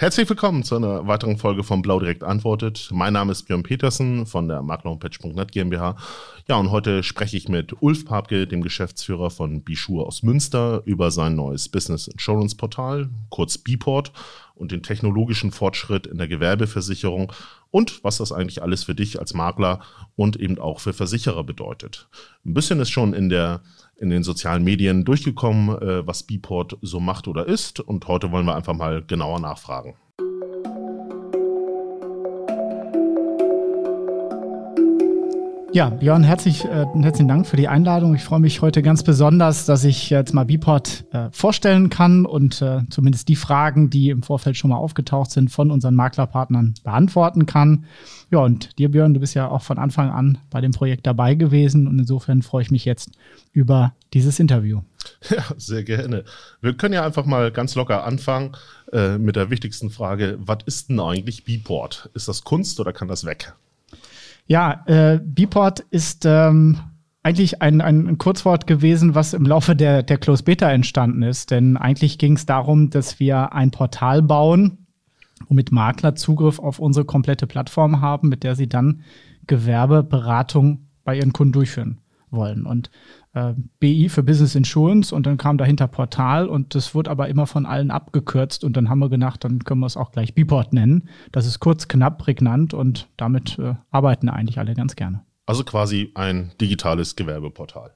Herzlich willkommen zu einer weiteren Folge von Blau Direkt Antwortet. Mein Name ist Björn Petersen von der Maklerhomepage.net GmbH. Ja, und heute spreche ich mit Ulf Papke, dem Geschäftsführer von Bischur aus Münster, über sein neues Business Insurance Portal, kurz Biport, und den technologischen Fortschritt in der Gewerbeversicherung und was das eigentlich alles für dich als Makler und eben auch für Versicherer bedeutet. Ein bisschen ist schon in der in den sozialen Medien durchgekommen, äh, was Bport so macht oder ist. Und heute wollen wir einfach mal genauer nachfragen. Ja, Björn, herzlich, äh, herzlichen Dank für die Einladung. Ich freue mich heute ganz besonders, dass ich jetzt mal Biport äh, vorstellen kann und äh, zumindest die Fragen, die im Vorfeld schon mal aufgetaucht sind, von unseren Maklerpartnern beantworten kann. Ja, und dir, Björn, du bist ja auch von Anfang an bei dem Projekt dabei gewesen und insofern freue ich mich jetzt über dieses Interview. Ja, sehr gerne. Wir können ja einfach mal ganz locker anfangen äh, mit der wichtigsten Frage. Was ist denn eigentlich Biport? Ist das Kunst oder kann das weg? Ja, äh, Bport ist ähm, eigentlich ein, ein, Kurzwort gewesen, was im Laufe der, der Close Beta entstanden ist. Denn eigentlich ging es darum, dass wir ein Portal bauen, womit Makler Zugriff auf unsere komplette Plattform haben, mit der sie dann Gewerbeberatung bei ihren Kunden durchführen wollen. Und äh, BI für Business Insurance und dann kam dahinter Portal und das wurde aber immer von allen abgekürzt und dann haben wir gedacht, dann können wir es auch gleich Biport nennen. Das ist kurz, knapp, prägnant und damit äh, arbeiten eigentlich alle ganz gerne. Also quasi ein digitales Gewerbeportal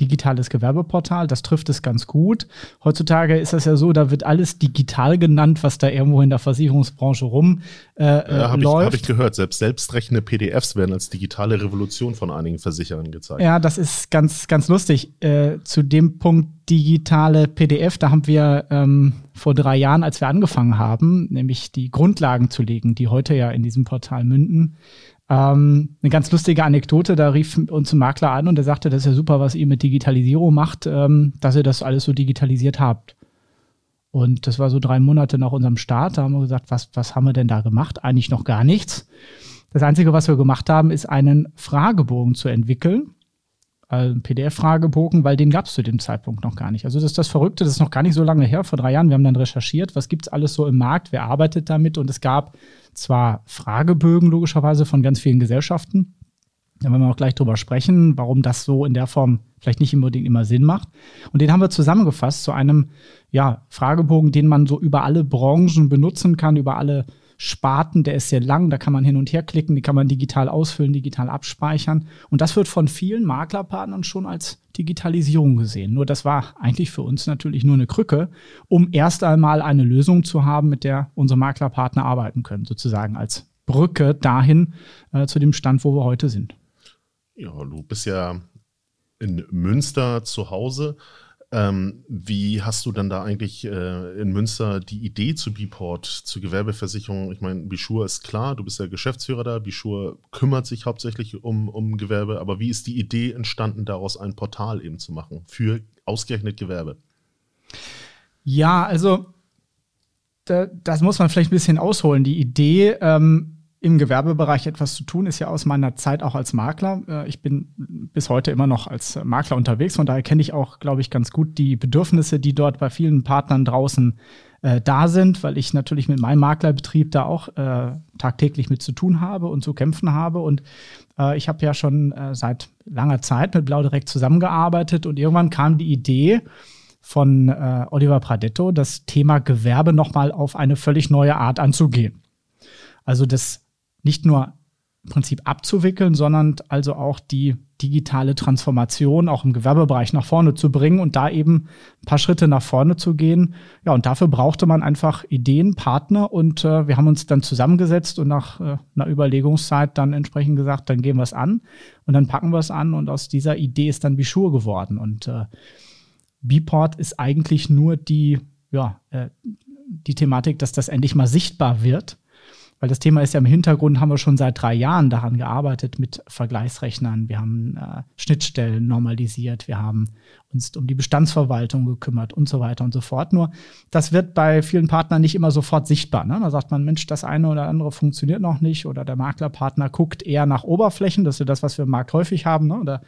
digitales Gewerbeportal. Das trifft es ganz gut. Heutzutage ist das ja so, da wird alles digital genannt, was da irgendwo in der Versicherungsbranche rum äh, ja, Habe ich, hab ich gehört. Selbst selbstrechnende PDFs werden als digitale Revolution von einigen Versicherern gezeigt. Ja, das ist ganz, ganz lustig. Äh, zu dem Punkt digitale PDF, da haben wir ähm, vor drei Jahren, als wir angefangen haben, nämlich die Grundlagen zu legen, die heute ja in diesem Portal münden, ähm, eine ganz lustige Anekdote, da rief uns ein Makler an und der sagte, das ist ja super, was ihr mit Digitalisierung macht, ähm, dass ihr das alles so digitalisiert habt. Und das war so drei Monate nach unserem Start. Da haben wir gesagt, was, was haben wir denn da gemacht? Eigentlich noch gar nichts. Das Einzige, was wir gemacht haben, ist einen Fragebogen zu entwickeln, also PDF-Fragebogen, weil den gab es zu dem Zeitpunkt noch gar nicht. Also das ist das Verrückte, das ist noch gar nicht so lange her, vor drei Jahren. Wir haben dann recherchiert, was gibt es alles so im Markt, wer arbeitet damit und es gab zwar Fragebögen logischerweise von ganz vielen Gesellschaften, da werden wir auch gleich drüber sprechen, warum das so in der Form vielleicht nicht unbedingt immer Sinn macht. Und den haben wir zusammengefasst zu einem ja, Fragebogen, den man so über alle Branchen benutzen kann, über alle Sparten, der ist sehr lang, da kann man hin und her klicken, die kann man digital ausfüllen, digital abspeichern. Und das wird von vielen Maklerpartnern schon als Digitalisierung gesehen. Nur das war eigentlich für uns natürlich nur eine Krücke, um erst einmal eine Lösung zu haben, mit der unsere Maklerpartner arbeiten können, sozusagen als Brücke dahin äh, zu dem Stand, wo wir heute sind. Ja, du bist ja in Münster zu Hause. Ähm, wie hast du dann da eigentlich äh, in Münster die Idee zu Biport, zur Gewerbeversicherung? Ich meine, Bischur ist klar, du bist ja Geschäftsführer da. Bischur kümmert sich hauptsächlich um, um Gewerbe. Aber wie ist die Idee entstanden, daraus ein Portal eben zu machen für ausgerechnet Gewerbe? Ja, also da, das muss man vielleicht ein bisschen ausholen. Die Idee ähm, im Gewerbebereich etwas zu tun, ist ja aus meiner Zeit auch als Makler. Äh, ich bin bis heute immer noch als Makler unterwegs, von daher kenne ich auch, glaube ich, ganz gut die Bedürfnisse, die dort bei vielen Partnern draußen äh, da sind, weil ich natürlich mit meinem Maklerbetrieb da auch äh, tagtäglich mit zu tun habe und zu kämpfen habe. Und äh, ich habe ja schon äh, seit langer Zeit mit Blau direkt zusammengearbeitet und irgendwann kam die Idee, von äh, Oliver Pradetto, das Thema Gewerbe nochmal auf eine völlig neue Art anzugehen. Also das nicht nur im Prinzip abzuwickeln, sondern also auch die digitale Transformation auch im Gewerbebereich nach vorne zu bringen und da eben ein paar Schritte nach vorne zu gehen. Ja, und dafür brauchte man einfach Ideen, Partner und äh, wir haben uns dann zusammengesetzt und nach äh, einer Überlegungszeit dann entsprechend gesagt, dann gehen wir es an und dann packen wir es an und aus dieser Idee ist dann Bischur geworden und äh, Biport ist eigentlich nur die, ja, äh, die Thematik, dass das endlich mal sichtbar wird weil das Thema ist ja im Hintergrund, haben wir schon seit drei Jahren daran gearbeitet mit Vergleichsrechnern. Wir haben äh, Schnittstellen normalisiert, wir haben uns um die Bestandsverwaltung gekümmert und so weiter und so fort. Nur das wird bei vielen Partnern nicht immer sofort sichtbar. Ne? Da sagt man, Mensch, das eine oder andere funktioniert noch nicht oder der Maklerpartner guckt eher nach Oberflächen. Das ist ja das, was wir im Markt häufig haben. Ne? Oder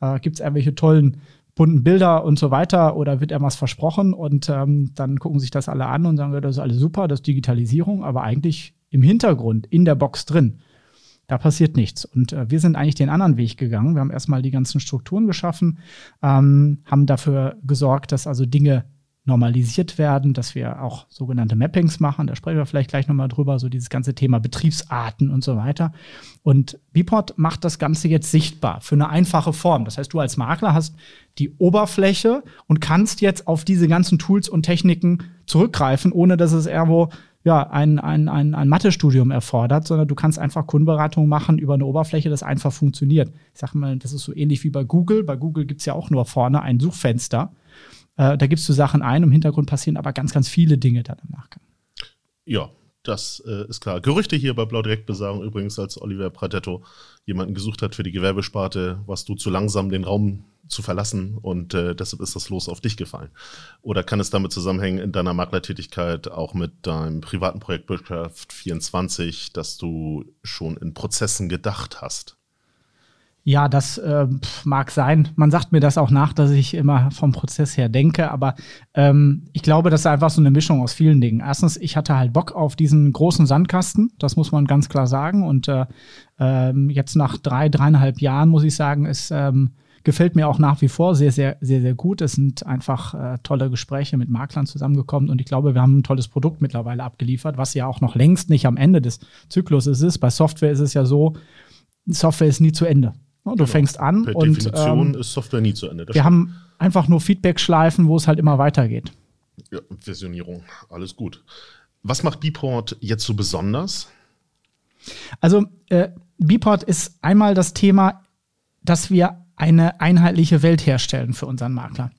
äh, gibt es irgendwelche tollen bunten Bilder und so weiter oder wird irgendwas versprochen und ähm, dann gucken sich das alle an und sagen, das ist alles super, das ist Digitalisierung, aber eigentlich im Hintergrund, in der Box drin, da passiert nichts. Und äh, wir sind eigentlich den anderen Weg gegangen. Wir haben erstmal die ganzen Strukturen geschaffen, ähm, haben dafür gesorgt, dass also Dinge normalisiert werden, dass wir auch sogenannte Mappings machen. Da sprechen wir vielleicht gleich nochmal drüber, so dieses ganze Thema Betriebsarten und so weiter. Und Bipod macht das Ganze jetzt sichtbar für eine einfache Form. Das heißt, du als Makler hast die Oberfläche und kannst jetzt auf diese ganzen Tools und Techniken zurückgreifen, ohne dass es irgendwo ja, ein, ein, ein, ein Mathestudium erfordert, sondern du kannst einfach Kundenberatung machen über eine Oberfläche, das einfach funktioniert. Ich sage mal, das ist so ähnlich wie bei Google. Bei Google gibt es ja auch nur vorne ein Suchfenster. Äh, da gibst du Sachen ein, im Hintergrund passieren aber ganz, ganz viele Dinge dann im Nachgang. Ja, das äh, ist klar. Gerüchte hier bei Blau Direkt besagen übrigens, als Oliver Pradetto jemanden gesucht hat für die Gewerbesparte, warst du zu langsam, den Raum zu verlassen und äh, deshalb ist das Los auf dich gefallen. Oder kann es damit zusammenhängen in deiner Maklertätigkeit auch mit deinem privaten Projekt Wirtschaft 24, dass du schon in Prozessen gedacht hast? Ja, das äh, mag sein. Man sagt mir das auch nach, dass ich immer vom Prozess her denke, aber ähm, ich glaube, das ist einfach so eine Mischung aus vielen Dingen. Erstens, ich hatte halt Bock auf diesen großen Sandkasten, das muss man ganz klar sagen. Und äh, äh, jetzt nach drei, dreieinhalb Jahren muss ich sagen, es ähm, gefällt mir auch nach wie vor sehr, sehr, sehr, sehr gut. Es sind einfach äh, tolle Gespräche mit Maklern zusammengekommen und ich glaube, wir haben ein tolles Produkt mittlerweile abgeliefert, was ja auch noch längst nicht am Ende des Zyklus ist. Bei Software ist es ja so, Software ist nie zu Ende. Du genau. fängst an per und Definition ähm, ist Software nie zu Ende. wir stimmt. haben einfach nur Feedback-Schleifen, wo es halt immer weitergeht. Ja, Versionierung, alles gut. Was macht Bport jetzt so besonders? Also äh, Bport ist einmal das Thema, dass wir eine einheitliche Welt herstellen für unseren Makler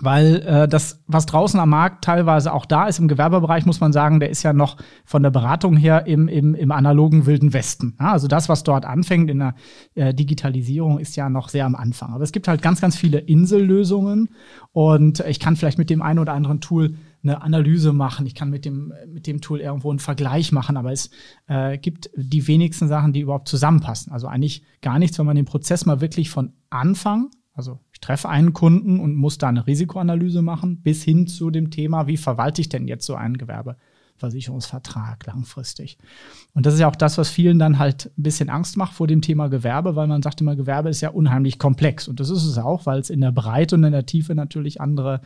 weil äh, das, was draußen am Markt teilweise auch da ist, im Gewerbebereich, muss man sagen, der ist ja noch von der Beratung her im, im, im analogen Wilden Westen. Ja, also das, was dort anfängt in der äh, Digitalisierung, ist ja noch sehr am Anfang. Aber es gibt halt ganz, ganz viele Insellösungen und ich kann vielleicht mit dem einen oder anderen Tool eine Analyse machen, ich kann mit dem, mit dem Tool irgendwo einen Vergleich machen, aber es äh, gibt die wenigsten Sachen, die überhaupt zusammenpassen. Also eigentlich gar nichts, wenn man den Prozess mal wirklich von Anfang also ich treffe einen Kunden und muss da eine Risikoanalyse machen, bis hin zu dem Thema, wie verwalte ich denn jetzt so einen Gewerbeversicherungsvertrag langfristig. Und das ist ja auch das, was vielen dann halt ein bisschen Angst macht vor dem Thema Gewerbe, weil man sagt immer, Gewerbe ist ja unheimlich komplex. Und das ist es auch, weil es in der Breite und in der Tiefe natürlich andere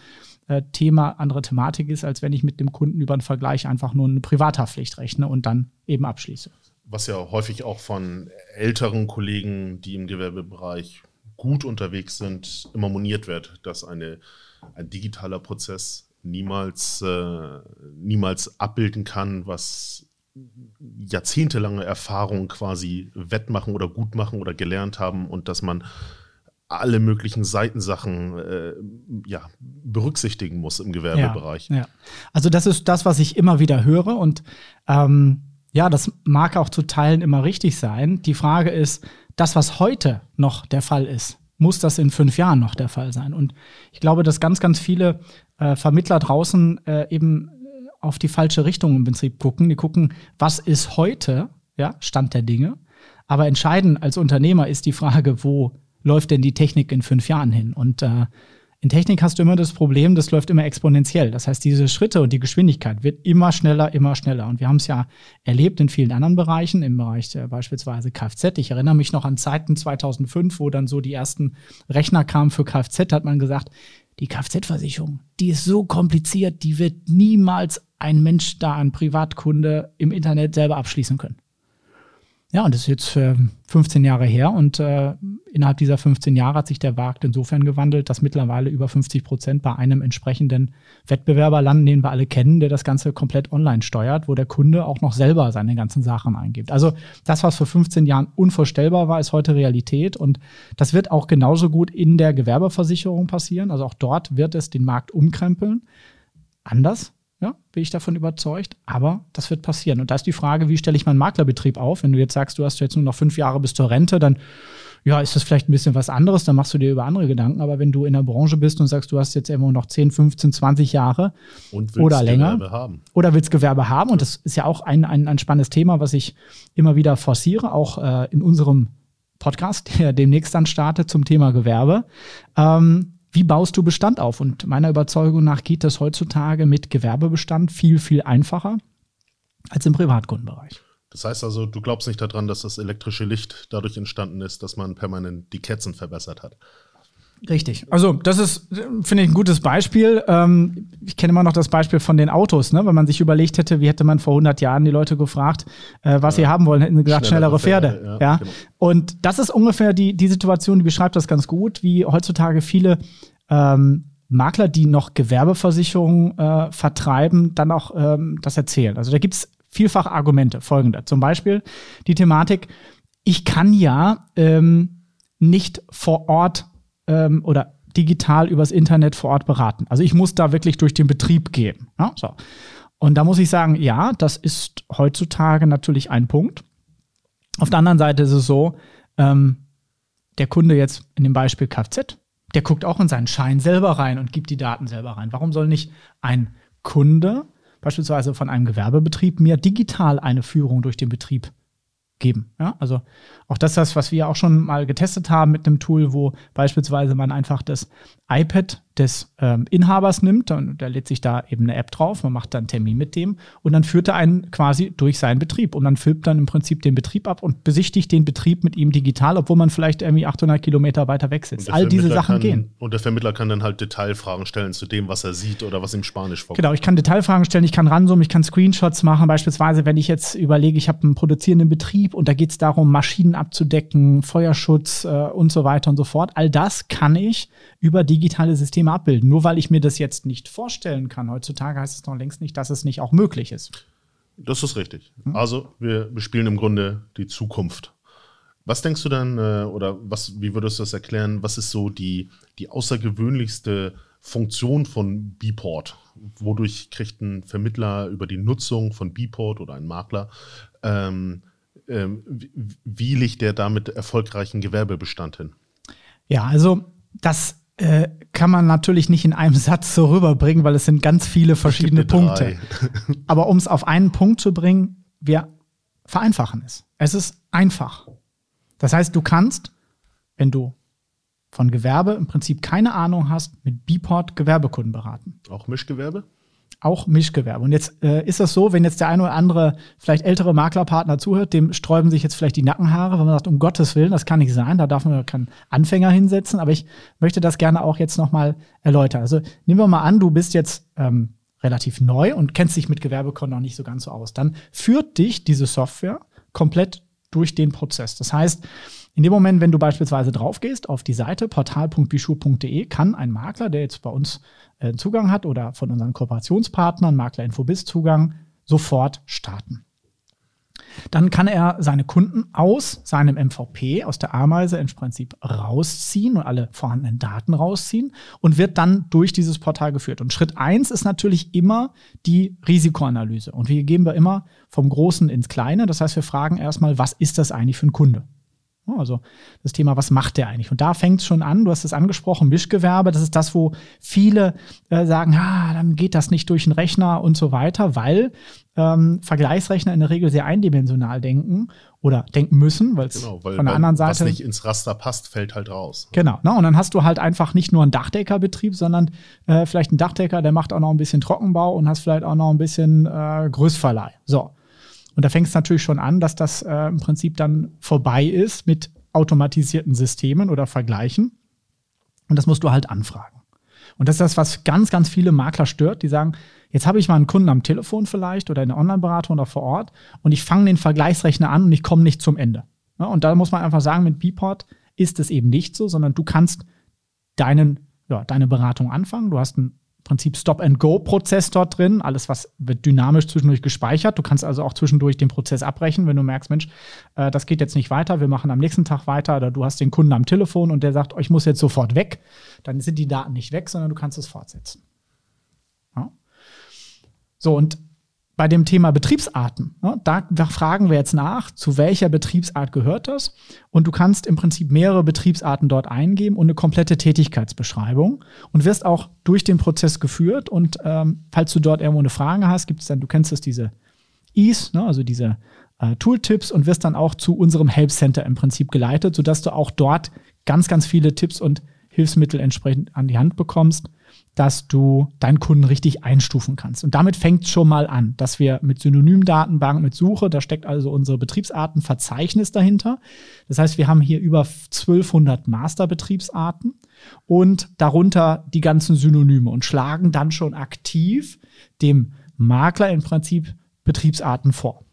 äh, Thema, andere Thematik ist, als wenn ich mit dem Kunden über einen Vergleich einfach nur eine Privathaftpflicht rechne und dann eben abschließe. Was ja häufig auch von älteren Kollegen, die im Gewerbebereich gut unterwegs sind, immer moniert wird, dass eine, ein digitaler Prozess niemals, äh, niemals abbilden kann, was jahrzehntelange Erfahrung quasi wettmachen oder gut machen oder gelernt haben und dass man alle möglichen Seitensachen äh, ja, berücksichtigen muss im Gewerbebereich. Ja, ja, Also das ist das, was ich immer wieder höre und ähm, ja, das mag auch zu Teilen immer richtig sein. Die Frage ist, das, was heute noch der Fall ist, muss das in fünf Jahren noch der Fall sein. Und ich glaube, dass ganz, ganz viele äh, Vermittler draußen äh, eben auf die falsche Richtung im Prinzip gucken. Die gucken, was ist heute, ja, Stand der Dinge. Aber entscheidend als Unternehmer ist die Frage, wo läuft denn die Technik in fünf Jahren hin? Und äh, in Technik hast du immer das Problem, das läuft immer exponentiell. Das heißt, diese Schritte und die Geschwindigkeit wird immer schneller, immer schneller. Und wir haben es ja erlebt in vielen anderen Bereichen, im Bereich der, beispielsweise Kfz. Ich erinnere mich noch an Zeiten 2005, wo dann so die ersten Rechner kamen für Kfz, hat man gesagt, die Kfz-Versicherung, die ist so kompliziert, die wird niemals ein Mensch da, ein Privatkunde im Internet selber abschließen können. Ja, und das ist jetzt äh, 15 Jahre her und äh, innerhalb dieser 15 Jahre hat sich der Markt insofern gewandelt, dass mittlerweile über 50 Prozent bei einem entsprechenden Wettbewerber landen, den wir alle kennen, der das Ganze komplett online steuert, wo der Kunde auch noch selber seine ganzen Sachen eingibt. Also das, was vor 15 Jahren unvorstellbar war, ist heute Realität und das wird auch genauso gut in der Gewerbeversicherung passieren. Also auch dort wird es den Markt umkrempeln. Anders, ja, bin ich davon überzeugt. Aber das wird passieren. Und da ist die Frage, wie stelle ich meinen Maklerbetrieb auf? Wenn du jetzt sagst, du hast jetzt nur noch fünf Jahre bis zur Rente, dann ja, ist das vielleicht ein bisschen was anderes, dann machst du dir über andere Gedanken. Aber wenn du in der Branche bist und sagst, du hast jetzt immer noch 10, 15, 20 Jahre oder länger oder willst Gewerbe haben, und das ist ja auch ein, ein, ein spannendes Thema, was ich immer wieder forciere, auch äh, in unserem Podcast, der demnächst dann startet zum Thema Gewerbe. Ähm, wie baust du Bestand auf? Und meiner Überzeugung nach geht das heutzutage mit Gewerbebestand viel, viel einfacher als im Privatkundenbereich. Das heißt also, du glaubst nicht daran, dass das elektrische Licht dadurch entstanden ist, dass man permanent die Kerzen verbessert hat. Richtig. Also das ist, finde ich, ein gutes Beispiel. Ähm, ich kenne immer noch das Beispiel von den Autos. Ne? Wenn man sich überlegt hätte, wie hätte man vor 100 Jahren die Leute gefragt, äh, was ja. sie haben wollen, hätten sie gesagt, schnellere, schnellere Pferde. Pferde. Ja, ja. Genau. Und das ist ungefähr die, die Situation, die beschreibt das ganz gut, wie heutzutage viele ähm, Makler, die noch Gewerbeversicherungen äh, vertreiben, dann auch ähm, das erzählen. Also da gibt es vielfach Argumente. Folgende. Zum Beispiel die Thematik, ich kann ja ähm, nicht vor Ort ähm, oder digital übers Internet vor Ort beraten. Also ich muss da wirklich durch den Betrieb gehen. Ja, so. Und da muss ich sagen, ja, das ist heutzutage natürlich ein Punkt. Auf der anderen Seite ist es so, ähm, der Kunde jetzt in dem Beispiel Kfz, der guckt auch in seinen Schein selber rein und gibt die Daten selber rein. Warum soll nicht ein Kunde beispielsweise von einem Gewerbebetrieb mir digital eine Führung durch den Betrieb geben. Ja, also auch das ist das, was wir auch schon mal getestet haben mit einem Tool, wo beispielsweise man einfach das iPad des ähm, Inhabers nimmt und der lädt sich da eben eine App drauf, man macht dann einen Termin mit dem und dann führt er einen quasi durch seinen Betrieb und dann filmt dann im Prinzip den Betrieb ab und besichtigt den Betrieb mit ihm digital, obwohl man vielleicht irgendwie 800 Kilometer weiter weg sitzt. All diese Sachen kann, gehen. Und der Vermittler kann dann halt Detailfragen stellen zu dem, was er sieht oder was ihm Spanisch vorkommt. Genau, ich kann Detailfragen stellen, ich kann ranzoomen, ich kann Screenshots machen, beispielsweise wenn ich jetzt überlege, ich habe einen produzierenden Betrieb und da geht es darum, Maschinen abzudecken, Feuerschutz äh, und so weiter und so fort. All das kann ich über digitale Systeme abbilden. Nur weil ich mir das jetzt nicht vorstellen kann heutzutage, heißt es noch längst nicht, dass es nicht auch möglich ist. Das ist richtig. Hm? Also wir bespielen im Grunde die Zukunft. Was denkst du dann, äh, oder was, wie würdest du das erklären, was ist so die, die außergewöhnlichste Funktion von Bport? Wodurch kriegt ein Vermittler über die Nutzung von Bport oder ein Makler, ähm, wie, wie liegt der damit erfolgreichen Gewerbebestand hin? Ja, also das äh, kann man natürlich nicht in einem Satz so rüberbringen, weil es sind ganz viele verschiedene Punkte. Aber um es auf einen Punkt zu bringen, wir vereinfachen es. Es ist einfach. Das heißt, du kannst, wenn du von Gewerbe im Prinzip keine Ahnung hast, mit Bport Gewerbekunden beraten. Auch Mischgewerbe? Auch Mischgewerbe. Und jetzt äh, ist das so, wenn jetzt der eine oder andere vielleicht ältere Maklerpartner zuhört, dem sträuben sich jetzt vielleicht die Nackenhaare, wenn man sagt, um Gottes Willen, das kann nicht sein, da darf man keinen Anfänger hinsetzen. Aber ich möchte das gerne auch jetzt nochmal erläutern. Also nehmen wir mal an, du bist jetzt ähm, relativ neu und kennst dich mit Gewerbekonto noch nicht so ganz so aus. Dann führt dich diese Software komplett durch den Prozess. Das heißt, in dem Moment, wenn du beispielsweise draufgehst auf die Seite portal.bischur.de, kann ein Makler, der jetzt bei uns äh, Zugang hat oder von unseren Kooperationspartnern, Makler Infobis Zugang, sofort starten. Dann kann er seine Kunden aus seinem MVP, aus der Ameise im Prinzip rausziehen und alle vorhandenen Daten rausziehen und wird dann durch dieses Portal geführt. Und Schritt eins ist natürlich immer die Risikoanalyse. Und wir gehen wir immer vom Großen ins Kleine. Das heißt, wir fragen erstmal, was ist das eigentlich für ein Kunde? Also das Thema, was macht der eigentlich? Und da fängt es schon an, du hast es angesprochen, Mischgewerbe, das ist das, wo viele äh, sagen, ah, dann geht das nicht durch den Rechner und so weiter, weil ähm, Vergleichsrechner in der Regel sehr eindimensional denken oder denken müssen, weil es genau, von der anderen Seite. Was nicht ins Raster passt, fällt halt raus. Genau, ne? und dann hast du halt einfach nicht nur einen Dachdeckerbetrieb, sondern äh, vielleicht einen Dachdecker, der macht auch noch ein bisschen Trockenbau und hast vielleicht auch noch ein bisschen äh, Größverleih. So. Und da fängt es natürlich schon an, dass das äh, im Prinzip dann vorbei ist mit automatisierten Systemen oder Vergleichen. Und das musst du halt anfragen. Und das ist das, was ganz, ganz viele Makler stört. Die sagen, jetzt habe ich mal einen Kunden am Telefon vielleicht oder in der Online-Beratung oder vor Ort und ich fange den Vergleichsrechner an und ich komme nicht zum Ende. Ja, und da muss man einfach sagen, mit Bport ist es eben nicht so, sondern du kannst deinen, ja, deine Beratung anfangen. Du hast einen Prinzip Stop-and-Go-Prozess dort drin. Alles, was wird dynamisch zwischendurch gespeichert. Du kannst also auch zwischendurch den Prozess abbrechen, wenn du merkst, Mensch, äh, das geht jetzt nicht weiter, wir machen am nächsten Tag weiter oder du hast den Kunden am Telefon und der sagt, oh, ich muss jetzt sofort weg. Dann sind die Daten nicht weg, sondern du kannst es fortsetzen. Ja? So, und bei dem Thema Betriebsarten, ne, da, da, fragen wir jetzt nach, zu welcher Betriebsart gehört das? Und du kannst im Prinzip mehrere Betriebsarten dort eingeben und eine komplette Tätigkeitsbeschreibung und wirst auch durch den Prozess geführt. Und ähm, falls du dort irgendwo eine Frage hast, gibt es dann, du kennst es, diese Ease, ne, also diese äh, Tooltips und wirst dann auch zu unserem Help Center im Prinzip geleitet, sodass du auch dort ganz, ganz viele Tipps und Hilfsmittel entsprechend an die Hand bekommst, dass du deinen Kunden richtig einstufen kannst. Und damit fängt schon mal an, dass wir mit Synonymdatenbank, mit Suche, da steckt also unsere Betriebsartenverzeichnis dahinter. Das heißt, wir haben hier über 1200 Masterbetriebsarten und darunter die ganzen Synonyme und schlagen dann schon aktiv dem Makler im Prinzip Betriebsarten vor.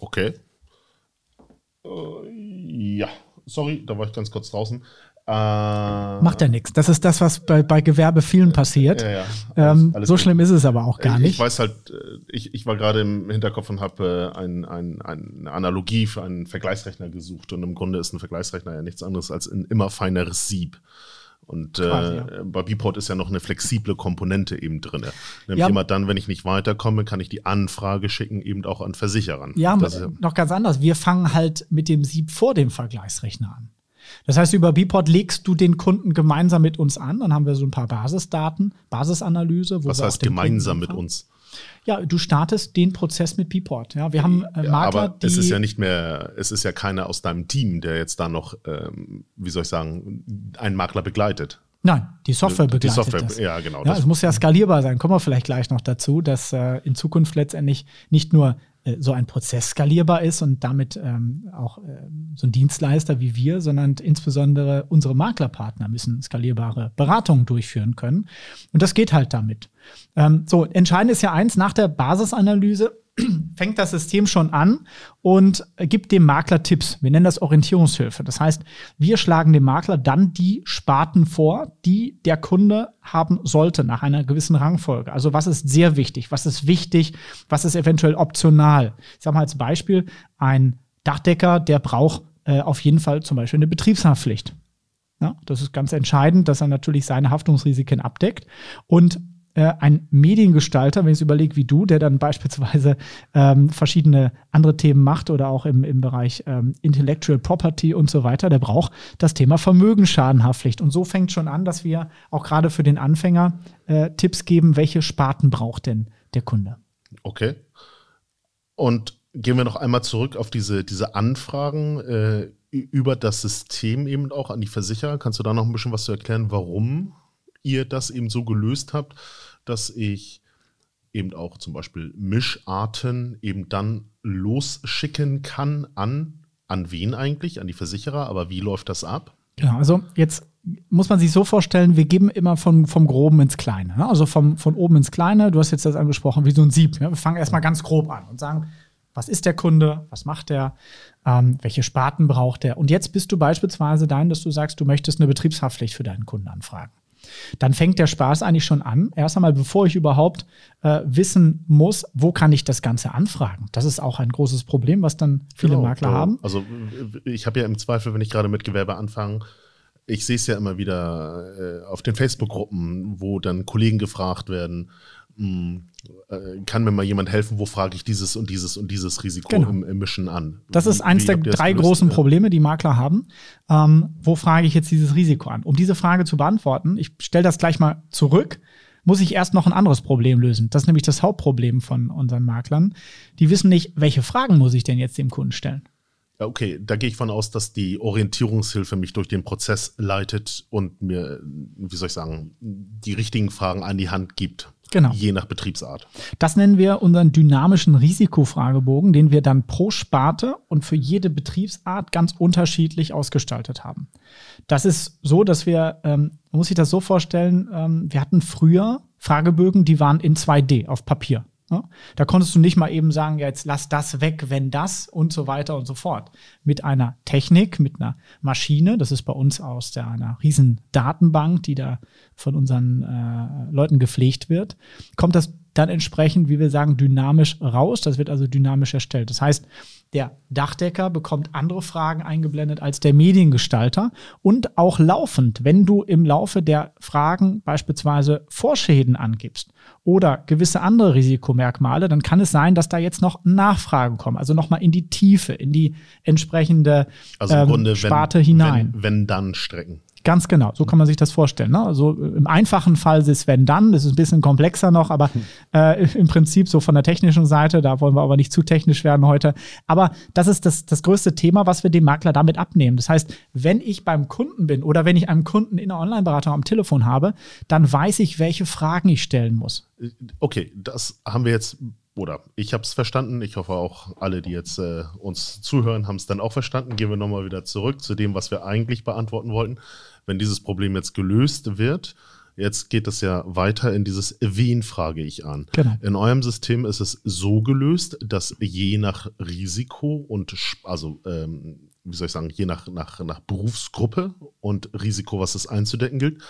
Okay. Äh, ja, sorry, da war ich ganz kurz draußen. Äh, Macht ja nichts. Das ist das, was bei, bei Gewerbe vielen passiert. Ja, ja. Alles, ähm, alles so gut. schlimm ist es aber auch gar ich, nicht. Ich weiß halt, äh, ich, ich war gerade im Hinterkopf und habe äh, ein, ein, eine Analogie für einen Vergleichsrechner gesucht. Und im Grunde ist ein Vergleichsrechner ja nichts anderes als ein immer feineres Sieb. Und Quasi, äh, ja. bei Bport ist ja noch eine flexible Komponente eben drin. Nämlich ja. immer dann, wenn ich nicht weiterkomme, kann ich die Anfrage schicken, eben auch an Versicherern. Ja, das noch ganz anders. Wir fangen halt mit dem Sieb vor dem Vergleichsrechner an. Das heißt, über Bport legst du den Kunden gemeinsam mit uns an. Dann haben wir so ein paar Basisdaten, Basisanalyse. Was heißt gemeinsam mit uns? Ja, du startest den Prozess mit Bport. Ja, wir haben äh, Makler, ja, aber es ist ja nicht mehr, es ist ja keiner aus deinem Team, der jetzt da noch, ähm, wie soll ich sagen, einen Makler begleitet. Nein, die Software begleitet die Software, das. Ja, genau. Ja, es muss ja skalierbar sein. Kommen wir vielleicht gleich noch dazu, dass äh, in Zukunft letztendlich nicht nur so ein Prozess skalierbar ist und damit ähm, auch äh, so ein Dienstleister wie wir, sondern insbesondere unsere Maklerpartner müssen skalierbare Beratungen durchführen können. Und das geht halt damit. Ähm, so, entscheidend ist ja eins, nach der Basisanalyse fängt das System schon an und gibt dem Makler Tipps. Wir nennen das Orientierungshilfe. Das heißt, wir schlagen dem Makler dann die Sparten vor, die der Kunde haben sollte nach einer gewissen Rangfolge. Also was ist sehr wichtig, was ist wichtig, was ist eventuell optional. Ich sage mal als Beispiel, ein Dachdecker, der braucht äh, auf jeden Fall zum Beispiel eine Betriebshaftpflicht. Ja, das ist ganz entscheidend, dass er natürlich seine Haftungsrisiken abdeckt. Und äh, ein Mediengestalter, wenn ich es überlege, wie du, der dann beispielsweise ähm, verschiedene andere Themen macht oder auch im, im Bereich ähm, Intellectual Property und so weiter, der braucht das Thema Vermögensschadenhaftpflicht. Und so fängt schon an, dass wir auch gerade für den Anfänger äh, Tipps geben, welche Sparten braucht denn der Kunde. Okay. Und gehen wir noch einmal zurück auf diese, diese Anfragen äh, über das System eben auch an die Versicherer. Kannst du da noch ein bisschen was zu erklären, warum ihr das eben so gelöst habt, dass ich eben auch zum Beispiel Mischarten eben dann losschicken kann an, an wen eigentlich? An die Versicherer, aber wie läuft das ab? Genau, also jetzt muss man sich so vorstellen, wir geben immer von, vom Groben ins Kleine. Ne? Also vom, von oben ins Kleine. Du hast jetzt das angesprochen, wie so ein Sieb. Ja? Wir fangen erstmal ganz grob an und sagen, was ist der Kunde? Was macht er? Ähm, welche Sparten braucht er? Und jetzt bist du beispielsweise dahin, dass du sagst, du möchtest eine Betriebshaftpflicht für deinen Kunden anfragen dann fängt der Spaß eigentlich schon an. Erst einmal, bevor ich überhaupt äh, wissen muss, wo kann ich das Ganze anfragen. Das ist auch ein großes Problem, was dann viele genau, Makler genau. haben. Also ich habe ja im Zweifel, wenn ich gerade mit Gewerbe anfange, ich sehe es ja immer wieder äh, auf den Facebook-Gruppen, wo dann Kollegen gefragt werden, hm, äh, kann mir mal jemand helfen, wo frage ich dieses und dieses und dieses Risiko genau. im, im, Mischen an? Das ist eins der drei großen Probleme, die Makler haben. Ähm, wo frage ich jetzt dieses Risiko an? Um diese Frage zu beantworten, ich stelle das gleich mal zurück, muss ich erst noch ein anderes Problem lösen. Das ist nämlich das Hauptproblem von unseren Maklern. Die wissen nicht, welche Fragen muss ich denn jetzt dem Kunden stellen? Okay, da gehe ich von aus, dass die Orientierungshilfe mich durch den Prozess leitet und mir, wie soll ich sagen, die richtigen Fragen an die Hand gibt. Genau. Je nach Betriebsart. Das nennen wir unseren dynamischen Risikofragebogen, den wir dann pro Sparte und für jede Betriebsart ganz unterschiedlich ausgestaltet haben. Das ist so, dass wir, ähm, man muss sich das so vorstellen, ähm, wir hatten früher Fragebögen, die waren in 2D auf Papier. Ja? Da konntest du nicht mal eben sagen, ja, jetzt lass das weg, wenn das und so weiter und so fort. Mit einer Technik, mit einer Maschine, das ist bei uns aus der, einer riesen Datenbank, die da von unseren äh, Leuten gepflegt wird, kommt das dann entsprechend, wie wir sagen, dynamisch raus. Das wird also dynamisch erstellt. Das heißt, der Dachdecker bekommt andere Fragen eingeblendet als der Mediengestalter und auch laufend, wenn du im Laufe der Fragen beispielsweise Vorschäden angibst oder gewisse andere Risikomerkmale, dann kann es sein, dass da jetzt noch Nachfragen kommen, also nochmal in die Tiefe, in die entsprechende also im ähm, Grunde, Sparte wenn, hinein. Wenn, wenn dann Strecken. Ganz genau, so kann man sich das vorstellen. Ne? Also äh, im einfachen Fall ist es wenn dann, das ist ein bisschen komplexer noch, aber äh, im Prinzip so von der technischen Seite, da wollen wir aber nicht zu technisch werden heute. Aber das ist das, das größte Thema, was wir dem Makler damit abnehmen. Das heißt, wenn ich beim Kunden bin oder wenn ich einen Kunden in der Online-Beratung am Telefon habe, dann weiß ich, welche Fragen ich stellen muss. Okay, das haben wir jetzt oder ich habe es verstanden. Ich hoffe auch alle, die jetzt äh, uns zuhören, haben es dann auch verstanden. Gehen wir nochmal wieder zurück zu dem, was wir eigentlich beantworten wollten wenn dieses Problem jetzt gelöst wird, Jetzt geht es ja weiter in dieses Wen frage ich an. Genau. In eurem System ist es so gelöst, dass je nach Risiko und also ähm, wie soll ich sagen, je nach, nach, nach Berufsgruppe und Risiko, was es einzudecken gilt,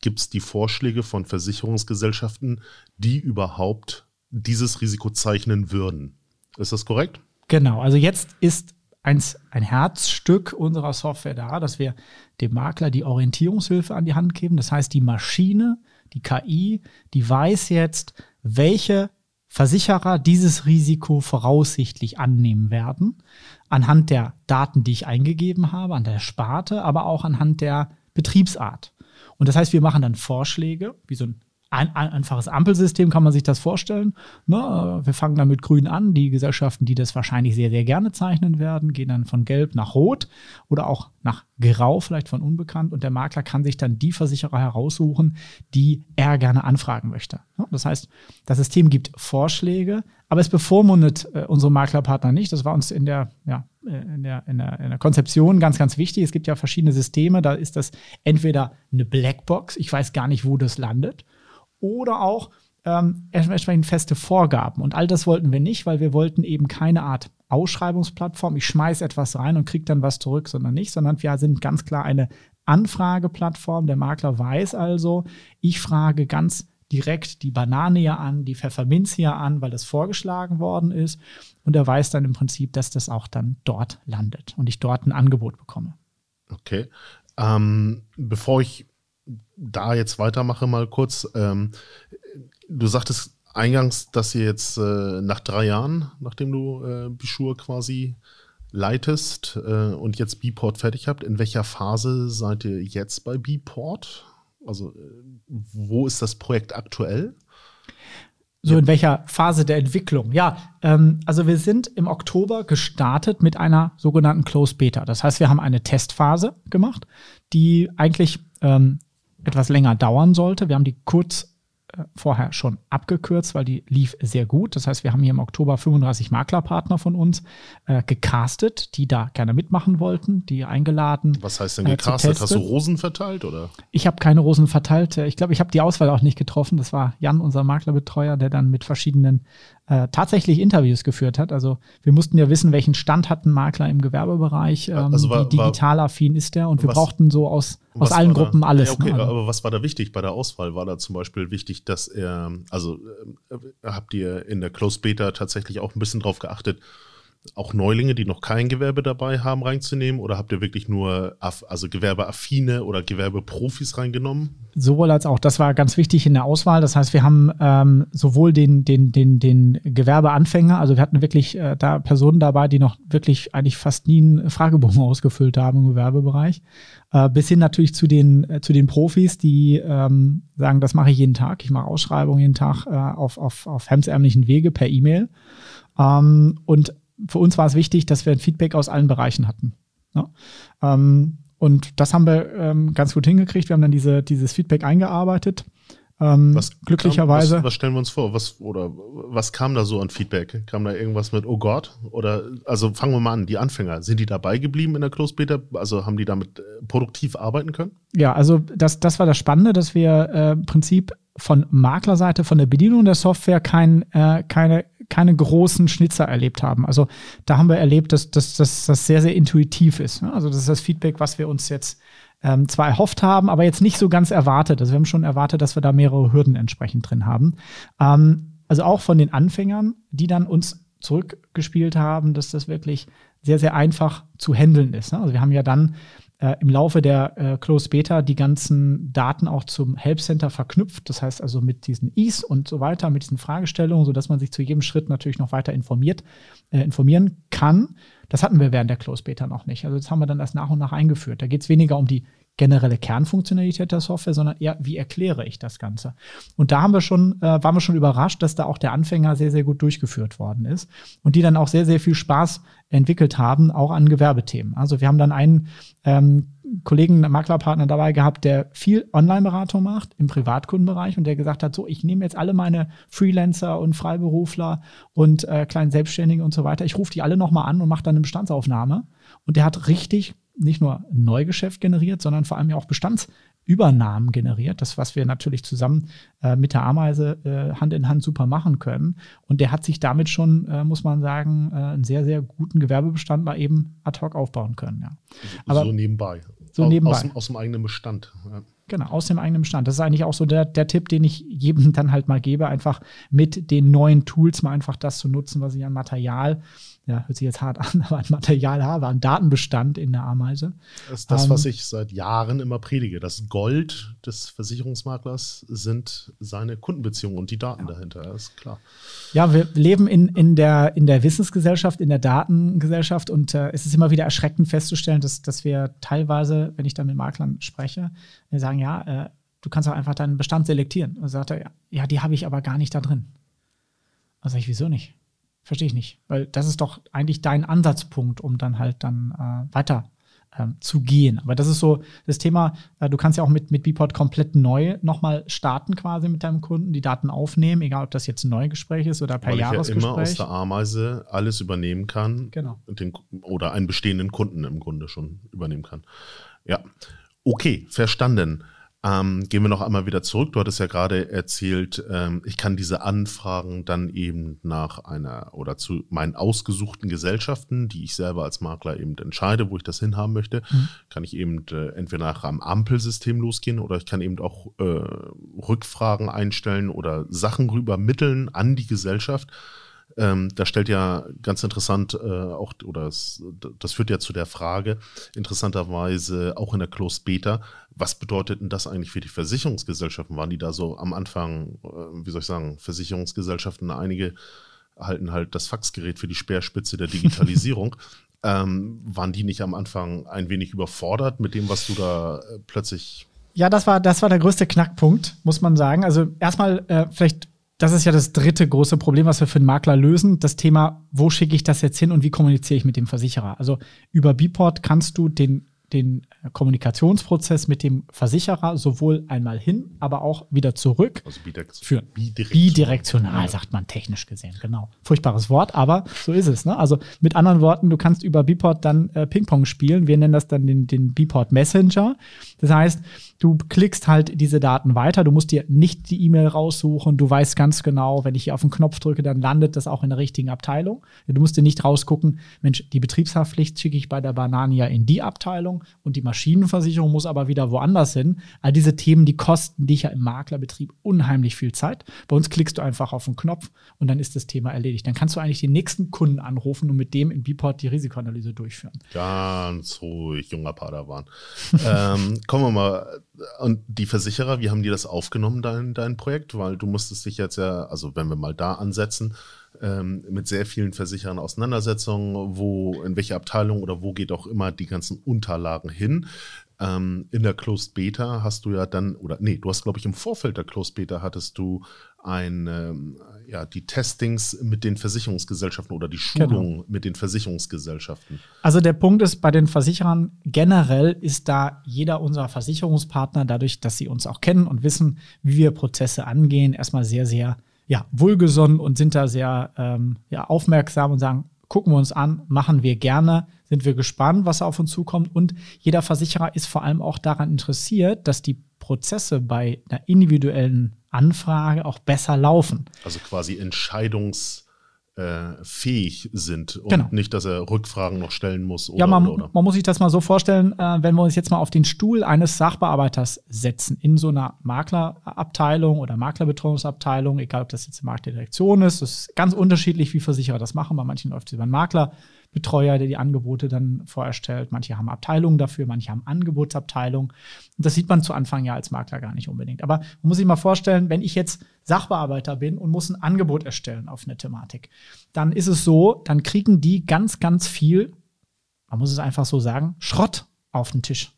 gibt es die Vorschläge von Versicherungsgesellschaften, die überhaupt dieses Risiko zeichnen würden. Ist das korrekt? Genau, also jetzt ist ein, ein Herzstück unserer Software da, dass wir dem Makler die Orientierungshilfe an die Hand geben. Das heißt, die Maschine, die KI, die weiß jetzt, welche Versicherer dieses Risiko voraussichtlich annehmen werden, anhand der Daten, die ich eingegeben habe, an der Sparte, aber auch anhand der Betriebsart. Und das heißt, wir machen dann Vorschläge, wie so ein ein, ein einfaches Ampelsystem kann man sich das vorstellen. Ne? Wir fangen dann mit Grün an. Die Gesellschaften, die das wahrscheinlich sehr, sehr gerne zeichnen werden, gehen dann von Gelb nach Rot oder auch nach Grau, vielleicht von Unbekannt. Und der Makler kann sich dann die Versicherer heraussuchen, die er gerne anfragen möchte. Das heißt, das System gibt Vorschläge, aber es bevormundet äh, unsere Maklerpartner nicht. Das war uns in der, ja, äh, in, der, in, der, in der Konzeption ganz, ganz wichtig. Es gibt ja verschiedene Systeme. Da ist das entweder eine Blackbox, ich weiß gar nicht, wo das landet oder auch ähm, entsprechend feste Vorgaben. Und all das wollten wir nicht, weil wir wollten eben keine Art Ausschreibungsplattform. Ich schmeiße etwas rein und kriege dann was zurück, sondern nicht, sondern wir sind ganz klar eine Anfrageplattform. Der Makler weiß also, ich frage ganz direkt die Banane hier an, die Pfefferminz hier an, weil das vorgeschlagen worden ist. Und er weiß dann im Prinzip, dass das auch dann dort landet und ich dort ein Angebot bekomme. Okay. Ähm, bevor ich da jetzt weitermache, mal kurz. Ähm, du sagtest eingangs, dass ihr jetzt äh, nach drei Jahren, nachdem du äh, Bischur quasi leitest äh, und jetzt Bport fertig habt, in welcher Phase seid ihr jetzt bei Bport? Also äh, wo ist das Projekt aktuell? So in welcher Phase der Entwicklung? Ja, ähm, also wir sind im Oktober gestartet mit einer sogenannten Closed Beta. Das heißt, wir haben eine Testphase gemacht, die eigentlich ähm, etwas länger dauern sollte. Wir haben die kurz äh, vorher schon abgekürzt, weil die lief sehr gut. Das heißt, wir haben hier im Oktober 35 Maklerpartner von uns äh, gecastet, die da gerne mitmachen wollten, die eingeladen. Was heißt denn äh, gecastet? Äh, Hast du Rosen verteilt oder? Ich habe keine Rosen verteilt. Ich glaube, ich habe die Auswahl auch nicht getroffen. Das war Jan, unser Maklerbetreuer, der dann mit verschiedenen äh, tatsächlich Interviews geführt hat. Also wir mussten ja wissen, welchen Stand hat ein Makler im Gewerbebereich, ähm, also war, wie digital affin ist der und wir was, brauchten so aus, aus allen Gruppen da, alles. Ja, okay, ne? aber was war da wichtig bei der Auswahl? War da zum Beispiel wichtig, dass er, also äh, habt ihr in der Closed Beta tatsächlich auch ein bisschen drauf geachtet, auch Neulinge, die noch kein Gewerbe dabei haben, reinzunehmen? Oder habt ihr wirklich nur also Gewerbeaffine oder Gewerbeprofis reingenommen? Sowohl als auch. Das war ganz wichtig in der Auswahl. Das heißt, wir haben ähm, sowohl den, den, den, den Gewerbeanfänger, also wir hatten wirklich äh, da Personen dabei, die noch wirklich eigentlich fast nie einen Fragebogen ausgefüllt haben im Gewerbebereich, äh, bis hin natürlich zu den, äh, zu den Profis, die ähm, sagen, das mache ich jeden Tag. Ich mache Ausschreibungen jeden Tag äh, auf, auf, auf hemdsärmlichen Wege per E-Mail. Ähm, und für uns war es wichtig, dass wir ein Feedback aus allen Bereichen hatten. Ja? Ähm, und das haben wir ähm, ganz gut hingekriegt. Wir haben dann diese, dieses Feedback eingearbeitet. Ähm, was glücklicherweise. Kam, was, was, stellen wir uns vor? Was, oder was kam da so an Feedback? Kam da irgendwas mit, oh Gott? Oder, also fangen wir mal an, die Anfänger, sind die dabei geblieben in der Closed Beta? Also haben die damit äh, produktiv arbeiten können? Ja, also das, das war das Spannende, dass wir äh, im Prinzip von Maklerseite, von der Bedienung der Software kein, äh, keine keine großen Schnitzer erlebt haben. Also da haben wir erlebt, dass, das sehr, sehr intuitiv ist. Also das ist das Feedback, was wir uns jetzt ähm, zwar erhofft haben, aber jetzt nicht so ganz erwartet. Also wir haben schon erwartet, dass wir da mehrere Hürden entsprechend drin haben. Ähm, also auch von den Anfängern, die dann uns zurückgespielt haben, dass das wirklich sehr, sehr einfach zu handeln ist. Ne? Also wir haben ja dann äh, im Laufe der äh, Closed Beta die ganzen Daten auch zum Help Center verknüpft. Das heißt also mit diesen Is und so weiter, mit diesen Fragestellungen, sodass man sich zu jedem Schritt natürlich noch weiter informiert, äh, informieren kann. Das hatten wir während der Closed Beta noch nicht. Also das haben wir dann erst nach und nach eingeführt. Da geht es weniger um die generelle Kernfunktionalität der Software, sondern eher, wie erkläre ich das Ganze? Und da haben wir schon, äh, waren wir schon überrascht, dass da auch der Anfänger sehr, sehr gut durchgeführt worden ist und die dann auch sehr, sehr viel Spaß entwickelt haben, auch an Gewerbethemen. Also wir haben dann einen ähm, Kollegen, Maklerpartner dabei gehabt, der viel Online-Beratung macht im Privatkundenbereich und der gesagt hat, so, ich nehme jetzt alle meine Freelancer und Freiberufler und äh, kleinen Selbstständigen und so weiter, ich rufe die alle nochmal an und mache dann eine Bestandsaufnahme. Und der hat richtig nicht nur Neugeschäft generiert, sondern vor allem ja auch Bestandsübernahmen generiert. Das, was wir natürlich zusammen äh, mit der Ameise äh, Hand in Hand super machen können. Und der hat sich damit schon, äh, muss man sagen, äh, einen sehr, sehr guten Gewerbebestand mal eben ad hoc aufbauen können. Ja. Aber so nebenbei. So nebenbei. Aus, aus dem eigenen Bestand. Ja. Genau, aus dem eigenen Bestand. Das ist eigentlich auch so der, der Tipp, den ich jedem dann halt mal gebe, einfach mit den neuen Tools mal einfach das zu nutzen, was ich an Material ja, hört sich jetzt hart an, aber ein Material habe, ein Datenbestand in der Ameise. Das ist das, ähm, was ich seit Jahren immer predige. Das Gold des Versicherungsmaklers sind seine Kundenbeziehungen und die Daten ja. dahinter, das ist klar. Ja, wir leben in, in, der, in der Wissensgesellschaft, in der Datengesellschaft und äh, es ist immer wieder erschreckend festzustellen, dass, dass wir teilweise, wenn ich da mit Maklern spreche, wir sagen, ja, äh, du kannst auch einfach deinen Bestand selektieren. Und sagt er, ja, die habe ich aber gar nicht da drin. Also sage ich, wieso nicht? Verstehe ich nicht. Weil das ist doch eigentlich dein Ansatzpunkt, um dann halt dann äh, weiter ähm, zu gehen. Aber das ist so das Thema, äh, du kannst ja auch mit, mit Bport komplett neu nochmal starten quasi mit deinem Kunden, die Daten aufnehmen, egal ob das jetzt ein Neugespräch ist oder per Weil Jahresgespräch. ich ja immer aus der Ameise alles übernehmen kann. Genau. Den, oder einen bestehenden Kunden im Grunde schon übernehmen kann. Ja. Okay, verstanden. Ähm, gehen wir noch einmal wieder zurück. Du hattest ja gerade erzählt, ähm, ich kann diese Anfragen dann eben nach einer oder zu meinen ausgesuchten Gesellschaften, die ich selber als Makler eben entscheide, wo ich das hinhaben möchte, mhm. kann ich eben äh, entweder nach einem Ampelsystem losgehen oder ich kann eben auch äh, Rückfragen einstellen oder Sachen rübermitteln an die Gesellschaft. Ähm, da stellt ja ganz interessant äh, auch, oder das, das führt ja zu der Frage, interessanterweise auch in der Closed Beta, was bedeutet denn das eigentlich für die Versicherungsgesellschaften? Waren die da so am Anfang, äh, wie soll ich sagen, Versicherungsgesellschaften, einige halten halt das Faxgerät für die Speerspitze der Digitalisierung. ähm, waren die nicht am Anfang ein wenig überfordert mit dem, was du da äh, plötzlich ja, das war, das war der größte Knackpunkt, muss man sagen. Also erstmal äh, vielleicht das ist ja das dritte große Problem, was wir für den Makler lösen. Das Thema, wo schicke ich das jetzt hin und wie kommuniziere ich mit dem Versicherer? Also über Bport kannst du den den Kommunikationsprozess mit dem Versicherer sowohl einmal hin, aber auch wieder zurück also bidirekt führen. Bidirektional, bidirektional ja. sagt man technisch gesehen, genau. Furchtbares Wort, aber so ist es. Ne? Also mit anderen Worten, du kannst über Bport dann äh, Ping-Pong spielen. Wir nennen das dann den, den Bport Messenger. Das heißt, du klickst halt diese Daten weiter. Du musst dir nicht die E-Mail raussuchen. Du weißt ganz genau, wenn ich hier auf den Knopf drücke, dann landet das auch in der richtigen Abteilung. Du musst dir nicht rausgucken, Mensch, die Betriebshaftpflicht schicke ich bei der Banania in die Abteilung und die Maschinenversicherung muss aber wieder woanders hin. All diese Themen, die kosten dich ja im Maklerbetrieb unheimlich viel Zeit. Bei uns klickst du einfach auf den Knopf und dann ist das Thema erledigt. Dann kannst du eigentlich den nächsten Kunden anrufen und mit dem in Bport die Risikoanalyse durchführen. Ganz ruhig, junger Padawan. ähm, kommen wir mal und die Versicherer, wie haben die das aufgenommen, dein, dein Projekt? Weil du musstest dich jetzt ja, also wenn wir mal da ansetzen, ähm, mit sehr vielen Versicherern Auseinandersetzungen, wo, in welche Abteilung oder wo geht auch immer die ganzen Unterlagen hin. Ähm, in der Closed Beta hast du ja dann, oder nee, du hast, glaube ich, im Vorfeld der Closed Beta hattest du ein, ähm, ja, die Testings mit den Versicherungsgesellschaften oder die Schulungen genau. mit den Versicherungsgesellschaften. Also der Punkt ist, bei den Versicherern generell ist da jeder unserer Versicherungspartner, dadurch, dass sie uns auch kennen und wissen, wie wir Prozesse angehen, erstmal sehr, sehr ja, wohlgesonnen und sind da sehr ähm, ja, aufmerksam und sagen, gucken wir uns an, machen wir gerne, sind wir gespannt, was auf uns zukommt. Und jeder Versicherer ist vor allem auch daran interessiert, dass die Prozesse bei einer individuellen Anfrage auch besser laufen. Also quasi Entscheidungs- äh, fähig sind und genau. nicht, dass er Rückfragen noch stellen muss. Oder, ja, man, oder, oder. man muss sich das mal so vorstellen, äh, wenn wir uns jetzt mal auf den Stuhl eines Sachbearbeiters setzen, in so einer Maklerabteilung oder Maklerbetreuungsabteilung, egal ob das jetzt eine Marktdirektion ist, das ist ganz unterschiedlich, wie Versicherer das machen. Bei manchen läuft es über einen Makler, Betreuer, der die Angebote dann vorstellt. Manche haben Abteilungen dafür, manche haben Angebotsabteilungen. Und das sieht man zu Anfang ja als Makler gar nicht unbedingt. Aber man muss sich mal vorstellen, wenn ich jetzt Sachbearbeiter bin und muss ein Angebot erstellen auf eine Thematik, dann ist es so, dann kriegen die ganz, ganz viel, man muss es einfach so sagen, Schrott auf den Tisch.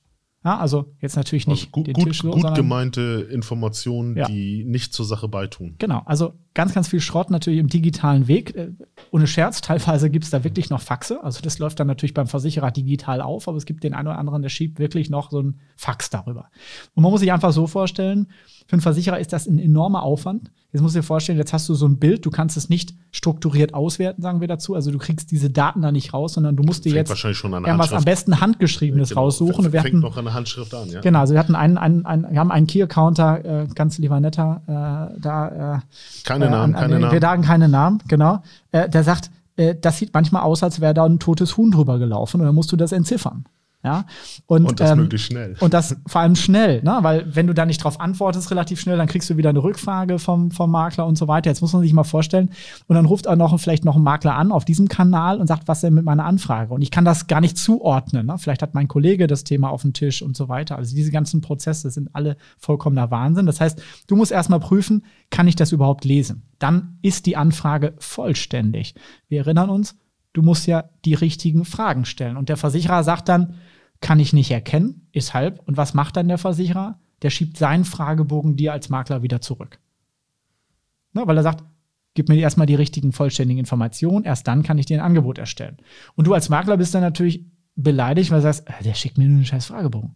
Ja, also jetzt natürlich nicht also gut, den gut, Tisch so, gut gemeinte Informationen, Ja. die nicht zur Sache beitun. Genau, also ganz, ganz viel Schrott natürlich im digitalen Weg. Äh, Ohne Scherz, teilweise gibt es da wirklich noch Faxe. Also das läuft dann natürlich beim Versicherer digital auf, aber es gibt den einen oder anderen, der schiebt wirklich noch so ein Fax darüber. Und man muss sich einfach so vorstellen, für einen Versicherer ist das ein enormer Aufwand. Jetzt musst du dir vorstellen, jetzt hast du so ein Bild, du kannst es nicht strukturiert auswerten, sagen wir dazu. Also du kriegst diese Daten da nicht raus, sondern du musst dir Fängt jetzt irgendwas am besten handgeschriebenes Genau, raussuchen. Wir Fängt hatten, noch an der Handschrift an, ja. Genau, also wir hatten einen, einen, einen wir haben einen Key-Accounter, äh, ganz lieber netter, äh, da. Äh, Keine äh, Namen, an- an- keine Wir Namen. sagen keine Namen, genau. Äh, der sagt, äh, das sieht manchmal aus, als wäre da ein totes Huhn drüber gelaufen und dann musst du das entziffern. Ja? Und, Und das ähm, möglichst schnell. Und das vor allem schnell, ne? weil wenn du da nicht drauf antwortest relativ schnell, dann kriegst du wieder eine Rückfrage vom, vom Makler und so weiter. Jetzt muss man sich mal vorstellen. Und dann ruft auch noch vielleicht noch ein Makler an auf diesem Kanal und sagt, was denn mit meiner Anfrage? Und ich kann das gar nicht zuordnen. Ne? Vielleicht hat mein Kollege das Thema auf dem Tisch und so weiter. Also diese ganzen Prozesse sind alle vollkommener Wahnsinn. Das heißt, du musst erstmal prüfen, kann ich das überhaupt lesen? Dann ist die Anfrage vollständig. Wir erinnern uns, du musst ja die richtigen Fragen stellen. Und der Versicherer sagt dann, kann ich nicht erkennen, ist halb. Und was macht dann der Versicherer? Der schiebt seinen Fragebogen dir als Makler wieder zurück. Ne, weil er sagt, gib mir erstmal die richtigen vollständigen Informationen, erst dann kann ich dir ein Angebot erstellen. Und du als Makler bist dann natürlich beleidigt, weil du sagst, äh, der schickt mir nur einen scheiß Fragebogen.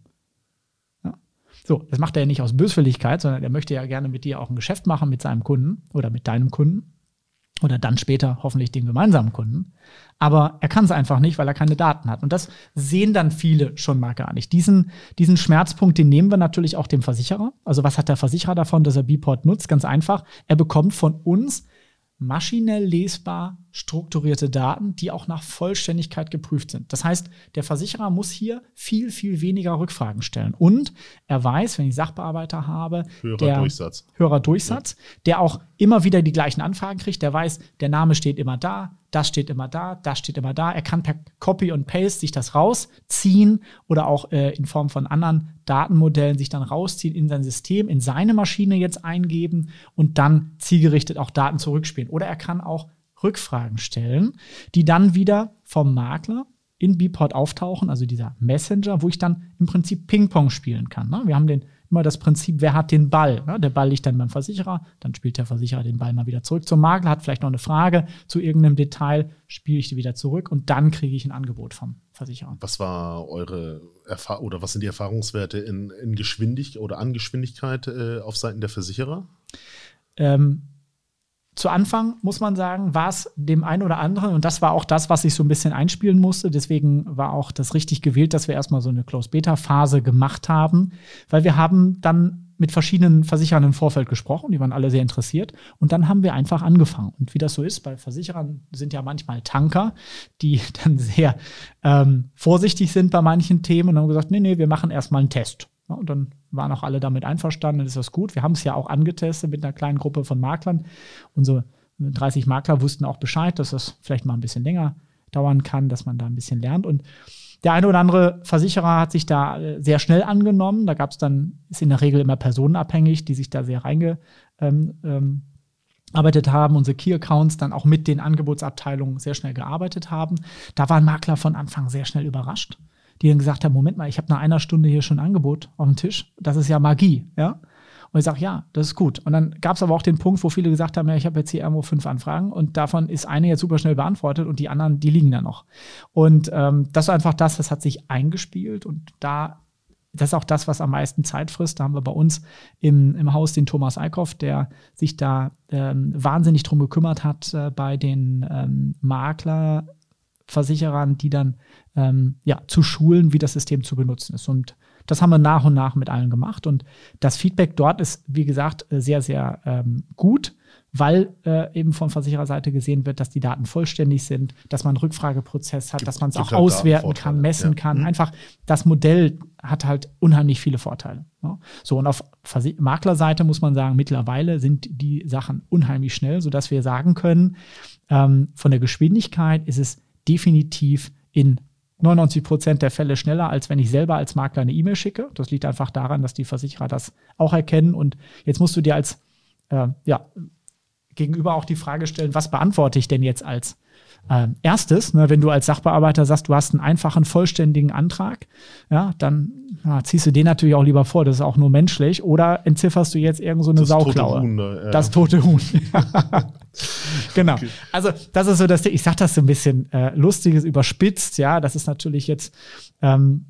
Ja. So, das macht er ja nicht aus Böswilligkeit, sondern er möchte ja gerne mit dir auch ein Geschäft machen mit seinem Kunden oder mit deinem Kunden oder dann später hoffentlich den gemeinsamen Kunden. Aber er kann es einfach nicht, weil er keine Daten hat. Und das sehen dann viele schon mal gar nicht. Diesen, diesen Schmerzpunkt, den nehmen wir natürlich auch dem Versicherer. Also was hat der Versicherer davon, dass er Bport nutzt? Ganz einfach. Er bekommt von uns maschinell lesbar strukturierte Daten, die auch nach Vollständigkeit geprüft sind. Das heißt, der Versicherer muss hier viel, viel weniger Rückfragen stellen. Und er weiß, wenn ich Sachbearbeiter habe, Höherer der Durchsatz. höherer Durchsatz, der auch immer wieder die gleichen Anfragen kriegt, der weiß, der Name steht immer da, das steht immer da, das steht immer da. Er kann per Copy und Paste sich das rausziehen oder auch äh, in Form von anderen Datenmodellen sich dann rausziehen in sein System, in seine Maschine jetzt eingeben und dann zielgerichtet auch Daten zurückspielen. Oder er kann auch Rückfragen stellen, die dann wieder vom Makler in Bport auftauchen, also dieser Messenger, wo ich dann im Prinzip Ping-Pong spielen kann. Ne? Wir haben den, immer das Prinzip, wer hat den Ball? Der Ball liegt dann beim Versicherer, dann spielt der Versicherer den Ball mal wieder zurück zum Makler, hat vielleicht noch eine Frage zu irgendeinem Detail, spiele ich die wieder zurück und dann kriege ich ein Angebot vom Versicherer. Was war eure Erfa oder was sind die Erfahrungswerte in, in Geschwindigkeit oder an Geschwindigkeit äh, auf Seiten der Versicherer? Ähm, zu Anfang muss man sagen, war es dem einen oder anderen, und das war auch das, was ich so ein bisschen einspielen musste. Deswegen war auch das richtig gewählt, dass wir erstmal so eine Close-Beta-Phase gemacht haben, weil wir haben dann mit verschiedenen Versicherern im Vorfeld gesprochen, die waren alle sehr interessiert. Und dann haben wir einfach angefangen. Und wie das so ist, bei Versicherern sind ja manchmal Tanker, die dann sehr ähm, vorsichtig sind bei manchen Themen und haben gesagt, nee, nee, wir machen erstmal einen Test. Ja, und dann waren auch alle damit einverstanden, dann ist das gut. Wir haben es ja auch angetestet mit einer kleinen Gruppe von Maklern. Unsere 30 Makler wussten auch Bescheid, dass das vielleicht mal ein bisschen länger dauern kann, dass man da ein bisschen lernt. Und der eine oder andere Versicherer hat sich da äh, sehr schnell angenommen. Da gab es dann, ist in der Regel immer personenabhängig, die sich da sehr reinge ähm, ähm, haben, unsere Key-Accounts dann auch mit den Angebotsabteilungen sehr schnell gearbeitet haben. Da waren Makler von Anfang sehr schnell überrascht, die dann gesagt haben, Moment mal, ich habe nach einer Stunde hier schon ein Angebot auf dem Tisch. Das ist ja Magie, ja. Und ich sage, ja, das ist gut. Und dann gab es aber auch den Punkt, wo viele gesagt haben, ja, ich habe jetzt hier irgendwo fünf Anfragen und davon ist eine jetzt super schnell beantwortet und die anderen, die liegen da noch. Und ähm, das ist einfach das, das hat sich eingespielt und da das ist auch das, was am meisten Zeit frisst. Da haben wir bei uns im, im Haus den Thomas Eickhoff, der sich da ähm, wahnsinnig drum gekümmert hat äh, bei den ähm, Maklerversicherern, die dann ähm, ja, zu schulen, wie das System zu benutzen ist. Und das haben wir nach und nach mit allen gemacht. Und das Feedback dort ist, wie gesagt, äh, sehr, sehr ähm, gut, weil äh, eben von Versichererseite gesehen wird, dass die Daten vollständig sind, dass man einen Rückfrageprozess hat, Gibt- dass man es auch halt auswerten kann, messen ja. kann. Mhm. Einfach das Modell hat halt unheimlich viele Vorteile. Ne? So, und auf Versi- Maklerseite muss man sagen, mittlerweile sind die Sachen unheimlich schnell, sodass wir sagen können, ähm, von der Geschwindigkeit ist es definitiv in 99 Prozent der Fälle schneller, als wenn ich selber als Makler eine E-Mail schicke. Das liegt einfach daran, dass die Versicherer das auch erkennen. Und jetzt musst du dir als äh, ja, gegenüber auch die Frage stellen, was beantworte ich denn jetzt als äh, erstes, ne, wenn du als Sachbearbeiter sagst, du hast einen einfachen, vollständigen Antrag, ja, dann ja, ziehst du den natürlich auch lieber vor, das ist auch nur menschlich. Oder entzifferst du jetzt irgend so eine das Sauklaue? Tote Huhn, äh, das tote Huhn. genau. Okay. Also, das ist so das Ding. Ich sag das so ein bisschen äh, lustiges, überspitzt, ja. Das ist natürlich jetzt ähm,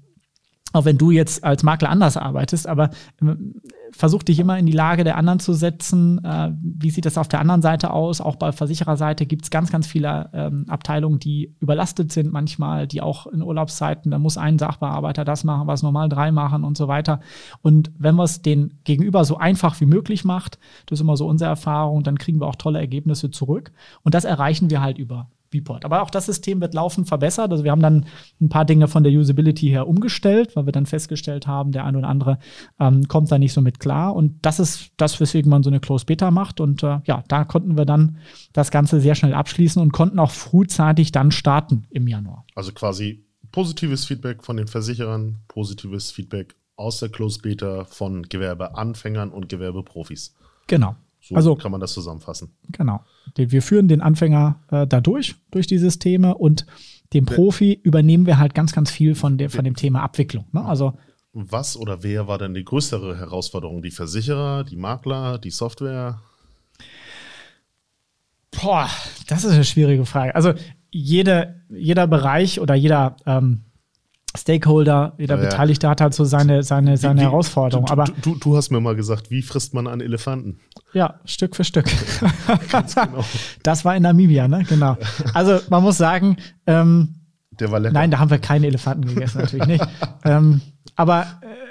auch wenn du jetzt als Makler anders arbeitest, aber ähm, versuch dich immer in die Lage der anderen zu setzen. Äh, wie sieht das auf der anderen Seite aus? Auch bei Versichererseite gibt es ganz, ganz viele ähm, Abteilungen, die überlastet sind manchmal, die auch in Urlaubszeiten, da muss ein Sachbearbeiter das machen, was normal drei machen und so weiter. Und wenn man es den Gegenüber so einfach wie möglich macht, das ist immer so unsere Erfahrung, dann kriegen wir auch tolle Ergebnisse zurück. Und das erreichen wir halt über Viewport. Aber auch das System wird laufend verbessert. Also wir haben dann ein paar Dinge von der Usability her umgestellt, weil wir dann festgestellt haben, der eine oder andere ähm, kommt da nicht so mit klar. Und das ist das, weswegen man so eine Close Beta macht. Und äh, ja, da konnten wir dann das Ganze sehr schnell abschließen und konnten auch frühzeitig dann starten im Januar. Also quasi positives Feedback von den Versicherern, positives Feedback aus der Close Beta von Gewerbeanfängern und Gewerbeprofis. Genau. So also, kann man das zusammenfassen. Genau. Wir führen den Anfänger äh, da durch, durch die Systeme und dem Profi übernehmen wir halt ganz, ganz viel von, der, von dem Thema Abwicklung. Ne? Also, Was oder wer war denn die größere Herausforderung? Die Versicherer, die Makler, die Software? Boah, das ist eine schwierige Frage. Also jede, jeder Bereich oder jeder ähm, Stakeholder, jeder ja, Beteiligte hat halt so seine, seine, seine wie, Herausforderung. Du, Aber du, du, hast mir mal gesagt, wie frisst man einen Elefanten? Ja, Stück für Stück. genau. Das war in Namibia, ne? Genau. Also man muss sagen, ähm, der war lecker. Nein, da haben wir keine Elefanten gegessen, natürlich nicht. ähm, aber äh,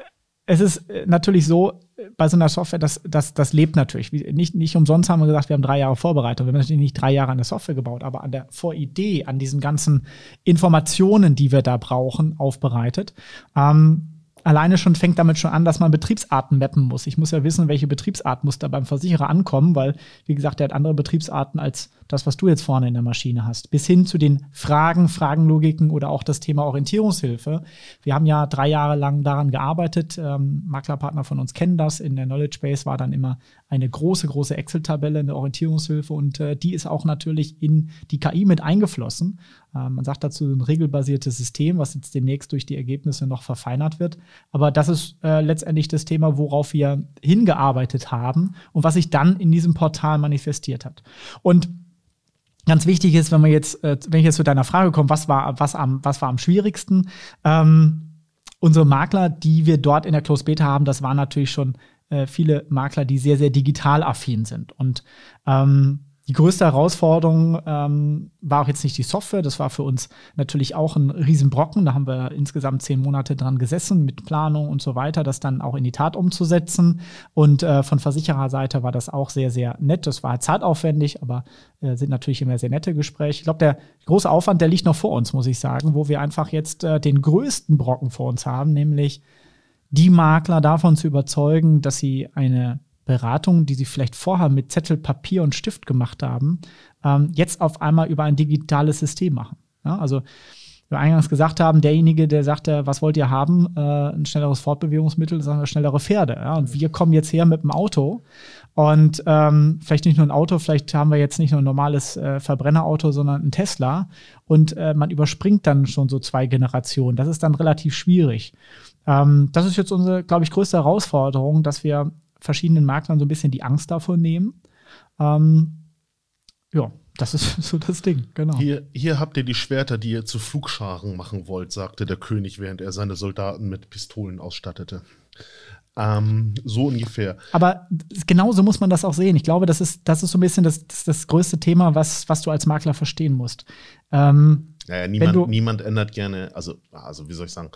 es ist äh, natürlich so, bei so einer Software, das, das, das lebt natürlich. Nicht, nicht umsonst haben wir gesagt, wir haben drei Jahre Vorbereitung. Wir haben natürlich nicht drei Jahre an der Software gebaut, aber an der Voridee, an diesen ganzen Informationen, die wir da brauchen, aufbereitet. Ähm, alleine schon fängt damit schon an, dass man Betriebsarten mappen muss. Ich muss ja wissen, welche Betriebsart muss da beim Versicherer ankommen, weil, wie gesagt, der hat andere Betriebsarten als das, was du jetzt vorne in der Maschine hast. Bis hin zu den Fragen, Fragenlogiken oder auch das Thema Orientierungshilfe. Wir haben ja drei Jahre lang daran gearbeitet. Ähm, Maklerpartner von uns kennen das. In der Knowledge Base war dann immer eine große, große Excel-Tabelle, eine Orientierungshilfe und äh, die ist auch natürlich in die KI mit eingeflossen. Äh, man sagt dazu ein regelbasiertes System, was jetzt demnächst durch die Ergebnisse noch verfeinert wird. Aber das ist äh, letztendlich das Thema, worauf wir hingearbeitet haben und was sich dann in diesem Portal manifestiert hat. Und Ganz wichtig ist, wenn man jetzt, äh, wenn ich jetzt zu deiner Frage komme, was war, was am, was war am schwierigsten? Ähm, unsere Makler, die wir dort in der Close Beta haben, das waren natürlich schon äh, viele Makler, die sehr, sehr digital affin sind. Und ähm, die größte Herausforderung ähm, war auch jetzt nicht die Software, das war für uns natürlich auch ein Riesenbrocken. Da haben wir insgesamt zehn Monate dran gesessen mit Planung und so weiter, das dann auch in die Tat umzusetzen. Und äh, von Versichererseite war das auch sehr, sehr nett. Das war zeitaufwendig, aber äh, sind natürlich immer sehr nette Gespräche. Ich glaube, der große Aufwand, der liegt noch vor uns, muss ich sagen, wo wir einfach jetzt äh, den größten Brocken vor uns haben, nämlich die Makler davon zu überzeugen, dass sie eine Beratung, die sie vielleicht vorher mit Zettel, Papier und Stift gemacht haben, ähm, jetzt auf einmal über ein digitales System machen. Ja, also wir eingangs gesagt haben, derjenige, der sagte, was wollt ihr haben, äh, ein schnelleres Fortbewegungsmittel, sagen wir schnellere Pferde. Ja? Und wir kommen jetzt her mit dem Auto und ähm, vielleicht nicht nur ein Auto, vielleicht haben wir jetzt nicht nur ein normales äh, Verbrennerauto, sondern ein Tesla und äh, man überspringt dann schon so zwei Generationen. Das ist dann relativ schwierig. Ähm, das ist jetzt unsere, glaube ich, größte Herausforderung, dass wir verschiedenen Maklern so ein bisschen die Angst davor nehmen. Ähm, ja, das ist so das Ding, genau. Hier, hier habt ihr die Schwerter, die ihr zu Flugscharen machen wollt, sagte der König, während er seine Soldaten mit Pistolen ausstattete. Ähm, so ungefähr. Aber genauso muss man das auch sehen. Ich glaube, das ist, das ist so ein bisschen das, das, das größte Thema, was, was du als Makler verstehen musst. Ähm, naja, niemand, niemand ändert gerne, also, also wie soll ich sagen,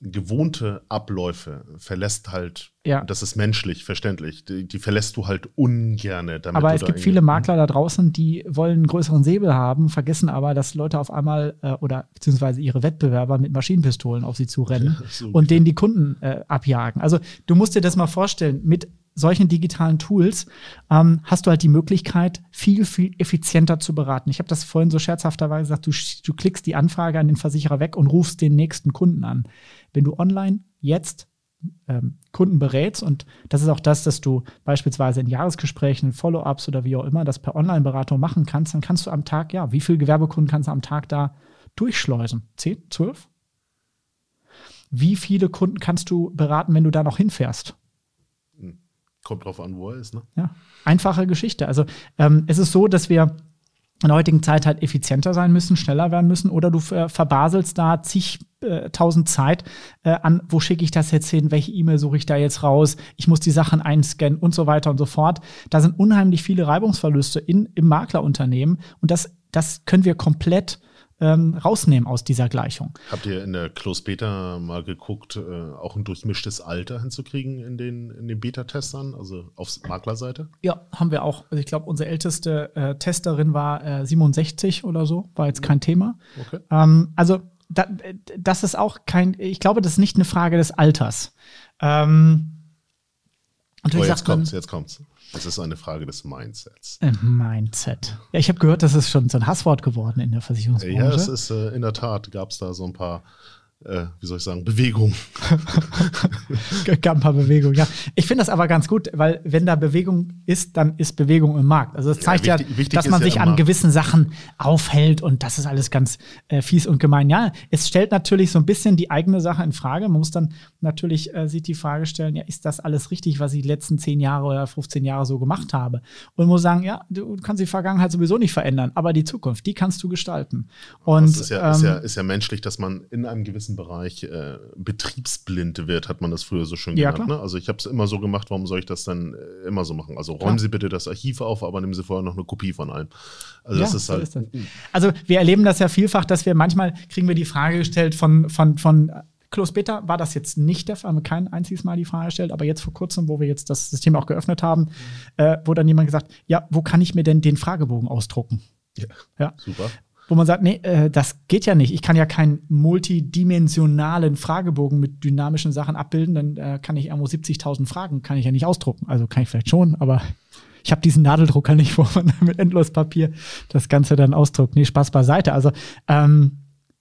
gewohnte Abläufe verlässt halt, ja. das ist menschlich, verständlich, die, die verlässt du halt ungerne. aber es gibt viele Makler da draußen, die wollen einen größeren Säbel haben, vergessen aber, dass Leute auf einmal äh, oder beziehungsweise ihre Wettbewerber mit Maschinenpistolen auf sie zurennen ja, so und denen die Kunden äh, abjagen. Also du musst dir das mal vorstellen, mit solchen digitalen Tools ähm, hast du halt die Möglichkeit, viel, viel effizienter zu beraten. Ich habe das vorhin so scherzhafterweise gesagt, du, du klickst die Anfrage an den Versicherer weg und rufst den nächsten Kunden an. Wenn du online jetzt ähm, Kunden berätst. Und das ist auch das, dass du beispielsweise in Jahresgesprächen, Follow-ups oder wie auch immer das per Online-Beratung machen kannst. Dann kannst du am Tag, ja, wie viele Gewerbekunden kannst du am Tag da durchschleusen? Zehn, zwölf? Wie viele Kunden kannst du beraten, wenn du da noch hinfährst? Kommt drauf an, wo er ist, ne? Ja, einfache Geschichte. Also ähm, es ist so, dass wir in der heutigen Zeit halt effizienter sein müssen, schneller werden müssen oder du äh, verbaselst da zigtausend äh, Zeit äh, an, wo schicke ich das jetzt hin, welche E-Mail suche ich da jetzt raus, ich muss die Sachen einscannen und so weiter und so fort. Da sind unheimlich viele Reibungsverluste in, im Maklerunternehmen und das, das können wir komplett ähm, rausnehmen aus dieser Gleichung. Habt ihr in der Close Beta mal geguckt, äh, auch ein durchmischtes Alter hinzukriegen in den, in den Beta-Testern, also auf Maklerseite? Ja, haben wir auch. Also ich glaube, unsere älteste äh, Testerin war äh, 67 oder so, war jetzt kein Thema. Okay. Ähm, also da, das ist auch kein, ich glaube, das ist nicht eine Frage des Alters. Ähm, oh, jetzt kommt's, jetzt kommt's. Es ist eine Frage des Mindsets. Mindset. Ja, ich habe gehört, das ist schon so ein Hasswort geworden in der Versicherungsbranche. Ja, es ist äh, in der Tat, gab es da so ein paar äh, wie soll ich sagen, Bewegung. Gab ein paar Bewegungen, ja. Ich finde das aber ganz gut, weil wenn da Bewegung ist, dann ist Bewegung im Markt. Also das zeigt ja, wichtig, ja wichtig dass man sich ja an gewissen Sachen aufhält und das ist alles ganz äh, fies und gemein. Ja, es stellt natürlich so ein bisschen die eigene Sache in Frage. Man muss dann natürlich äh, sich die Frage stellen, ja, ist das alles richtig, was ich die letzten 10 Jahre oder 15 Jahre so gemacht habe? Und muss sagen, ja, du kannst die Vergangenheit sowieso nicht verändern, aber die Zukunft, die kannst du gestalten. Und, das ist ja, ähm, ist ja, ist ja menschlich, dass man in einem gewissen gewissen Bereich äh, betriebsblind wird, hat man das früher so schön ja, genannt. Ne? Also ich habe es immer so gemacht, warum soll ich das dann äh, immer so machen? Also räumen klar. Sie bitte das Archiv auf, aber nehmen Sie vorher noch eine Kopie von allem. Also ja, das ist halt. Ist das. Also wir erleben das ja vielfach, dass wir manchmal kriegen wir die Frage gestellt von, von, von Close Beta war das jetzt nicht der Fall, haben wir kein einziges Mal die Frage gestellt, aber jetzt vor kurzem, wo wir jetzt das System auch geöffnet haben, mhm. äh, wurde dann jemand gesagt, ja, wo kann ich mir denn den Fragebogen ausdrucken? Ja, ja. super wo man sagt, nee, äh, das geht ja nicht. Ich kann ja keinen multidimensionalen Fragebogen mit dynamischen Sachen abbilden, dann äh, kann ich irgendwo 70.000 Fragen, kann ich ja nicht ausdrucken. Also kann ich vielleicht schon, aber ich habe diesen Nadeldrucker nicht, wo man mit Endlospapier das Ganze dann ausdruckt. Nee, Spaß beiseite. Also ähm,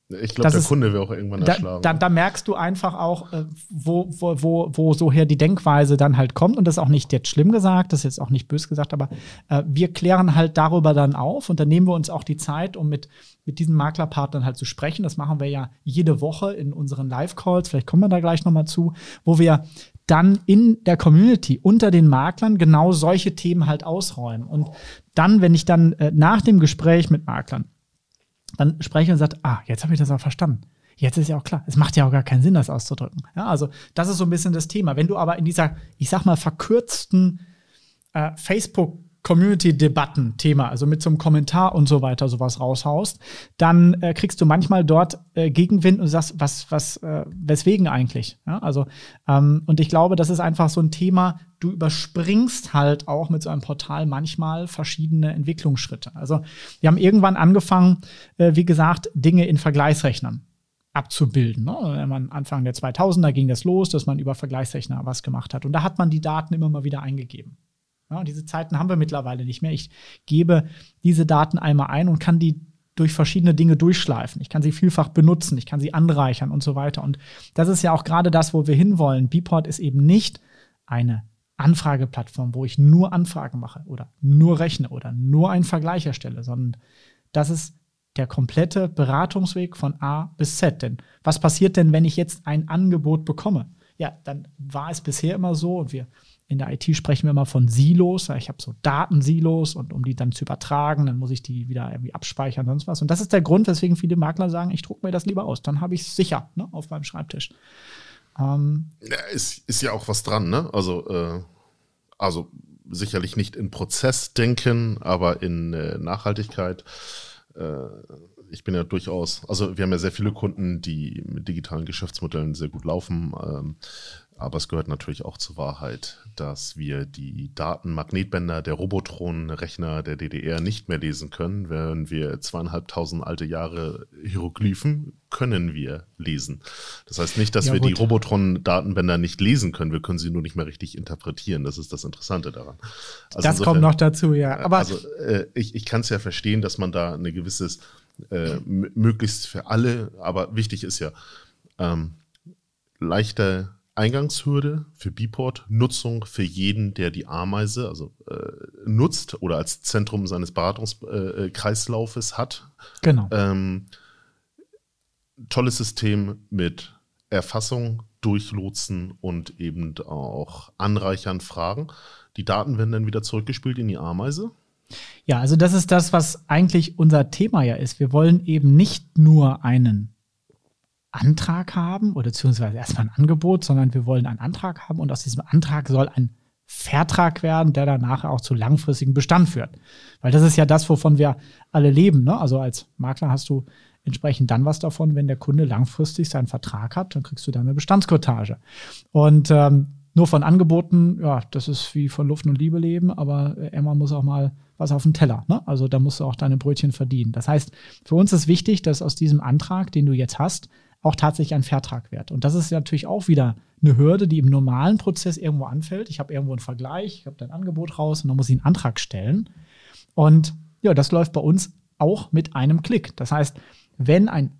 ich glaube, der ist, Kunde will auch irgendwann erschlagen. Da, da, da, merkst du einfach auch, äh, wo, wo, wo, wo so her die Denkweise dann halt kommt. Und das ist auch nicht jetzt schlimm gesagt, das ist jetzt auch nicht bös gesagt, aber äh, wir klären halt darüber dann auf und dann nehmen wir uns auch die Zeit, um mit, mit diesen Maklerpartnern halt zu sprechen. Das machen wir ja jede Woche in unseren Live-Calls, vielleicht kommen wir da gleich nochmal zu, wo wir dann in der Community unter den Maklern genau solche Themen halt ausräumen. Und dann, wenn ich dann äh, nach dem Gespräch mit Maklern dann spreche und sagt, ah, jetzt habe ich das auch verstanden. Jetzt ist ja auch klar, es macht ja auch gar keinen Sinn, das auszudrücken. Ja, also das ist so ein bisschen das Thema. Wenn du aber in dieser, ich sag mal, verkürzten äh, Facebook Community-Debatten-Thema, also mit so einem Kommentar und so weiter sowas raushaust, dann äh, kriegst du manchmal dort äh, Gegenwind und sagst, was, was, äh, weswegen eigentlich? Ja, also, ähm, und ich glaube, das ist einfach so ein Thema, du überspringst halt auch mit so einem Portal manchmal verschiedene Entwicklungsschritte. Also, wir haben irgendwann angefangen, äh, wie gesagt, Dinge in Vergleichsrechnern abzubilden. Ne? Anfang der 2000er ging das los, dass man über Vergleichsrechner was gemacht hat. Und da hat man die Daten immer mal wieder eingegeben. Ja, diese Zeiten haben wir mittlerweile nicht mehr. Ich gebe diese Daten einmal ein und kann die durch verschiedene Dinge durchschleifen. Ich kann sie vielfach benutzen, ich kann sie anreichern und so weiter. Und das ist ja auch gerade das, wo wir hinwollen. Bport ist eben nicht eine Anfrageplattform, wo ich nur Anfragen mache oder nur rechne oder nur einen Vergleich erstelle, sondern das ist der komplette Beratungsweg von A bis Z. Denn was passiert denn, wenn ich jetzt ein Angebot bekomme? Ja, dann war es bisher immer so und wir in der IT sprechen wir immer von Silos. Ich habe so Datensilos und um die dann zu übertragen, dann muss ich die wieder irgendwie abspeichern und sonst was. Und das ist der Grund, weswegen viele Makler sagen, ich drucke mir das lieber aus. Dann habe ich es sicher ne, auf meinem Schreibtisch. Ähm, ja, ist, ist ja auch was dran, ne? Also, äh, also sicherlich nicht in Prozess denken, aber in äh, Nachhaltigkeit. Äh, ich bin ja durchaus, also wir haben ja sehr viele Kunden, die mit digitalen Geschäftsmodellen sehr gut laufen. Ähm, aber es gehört natürlich auch zur Wahrheit, dass wir die Datenmagnetbänder der Robotron-Rechner der DDR nicht mehr lesen können, während wir zweieinhalbtausend alte Jahre Hieroglyphen können wir lesen. Das heißt nicht, dass ja, wir gut. die Robotron-Datenbänder nicht lesen können, wir können sie nur nicht mehr richtig interpretieren. Das ist das Interessante daran. Also das insofern, kommt noch dazu, ja. Aber also, äh, ich, ich kann es ja verstehen, dass man da eine gewisses, äh, möglichst für alle, aber wichtig ist ja, ähm, leichter Eingangshürde für Biport, Nutzung für jeden, der die Ameise also äh, nutzt oder als Zentrum seines Beratungskreislaufes äh, hat. Genau. Ähm, tolles System mit Erfassung, Durchlotsen und eben auch Anreichern Fragen. Die Daten werden dann wieder zurückgespielt in die Ameise. Ja, also das ist das, was eigentlich unser Thema ja ist. Wir wollen eben nicht nur einen Antrag haben oder beziehungsweise erstmal ein Angebot, sondern wir wollen einen Antrag haben und aus diesem Antrag soll ein Vertrag werden, der dann nachher auch zu langfristigen Bestand führt. Weil das ist ja das, wovon wir alle leben. Ne? Also als Makler hast du entsprechend dann was davon, wenn der Kunde langfristig seinen Vertrag hat, dann kriegst du dann eine Bestandskotage. Und ähm, nur von Angeboten, ja, das ist wie von Luft und Liebe leben, aber Emma muss auch mal was auf den Teller. Ne? Also da musst du auch deine Brötchen verdienen. Das heißt, für uns ist wichtig, dass aus diesem Antrag, den du jetzt hast, auch tatsächlich ein Vertrag wird. Und das ist natürlich auch wieder eine Hürde, die im normalen Prozess irgendwo anfällt. Ich habe irgendwo einen Vergleich, ich habe dein Angebot raus und dann muss ich einen Antrag stellen. Und ja, das läuft bei uns auch mit einem Klick. Das heißt, wenn ein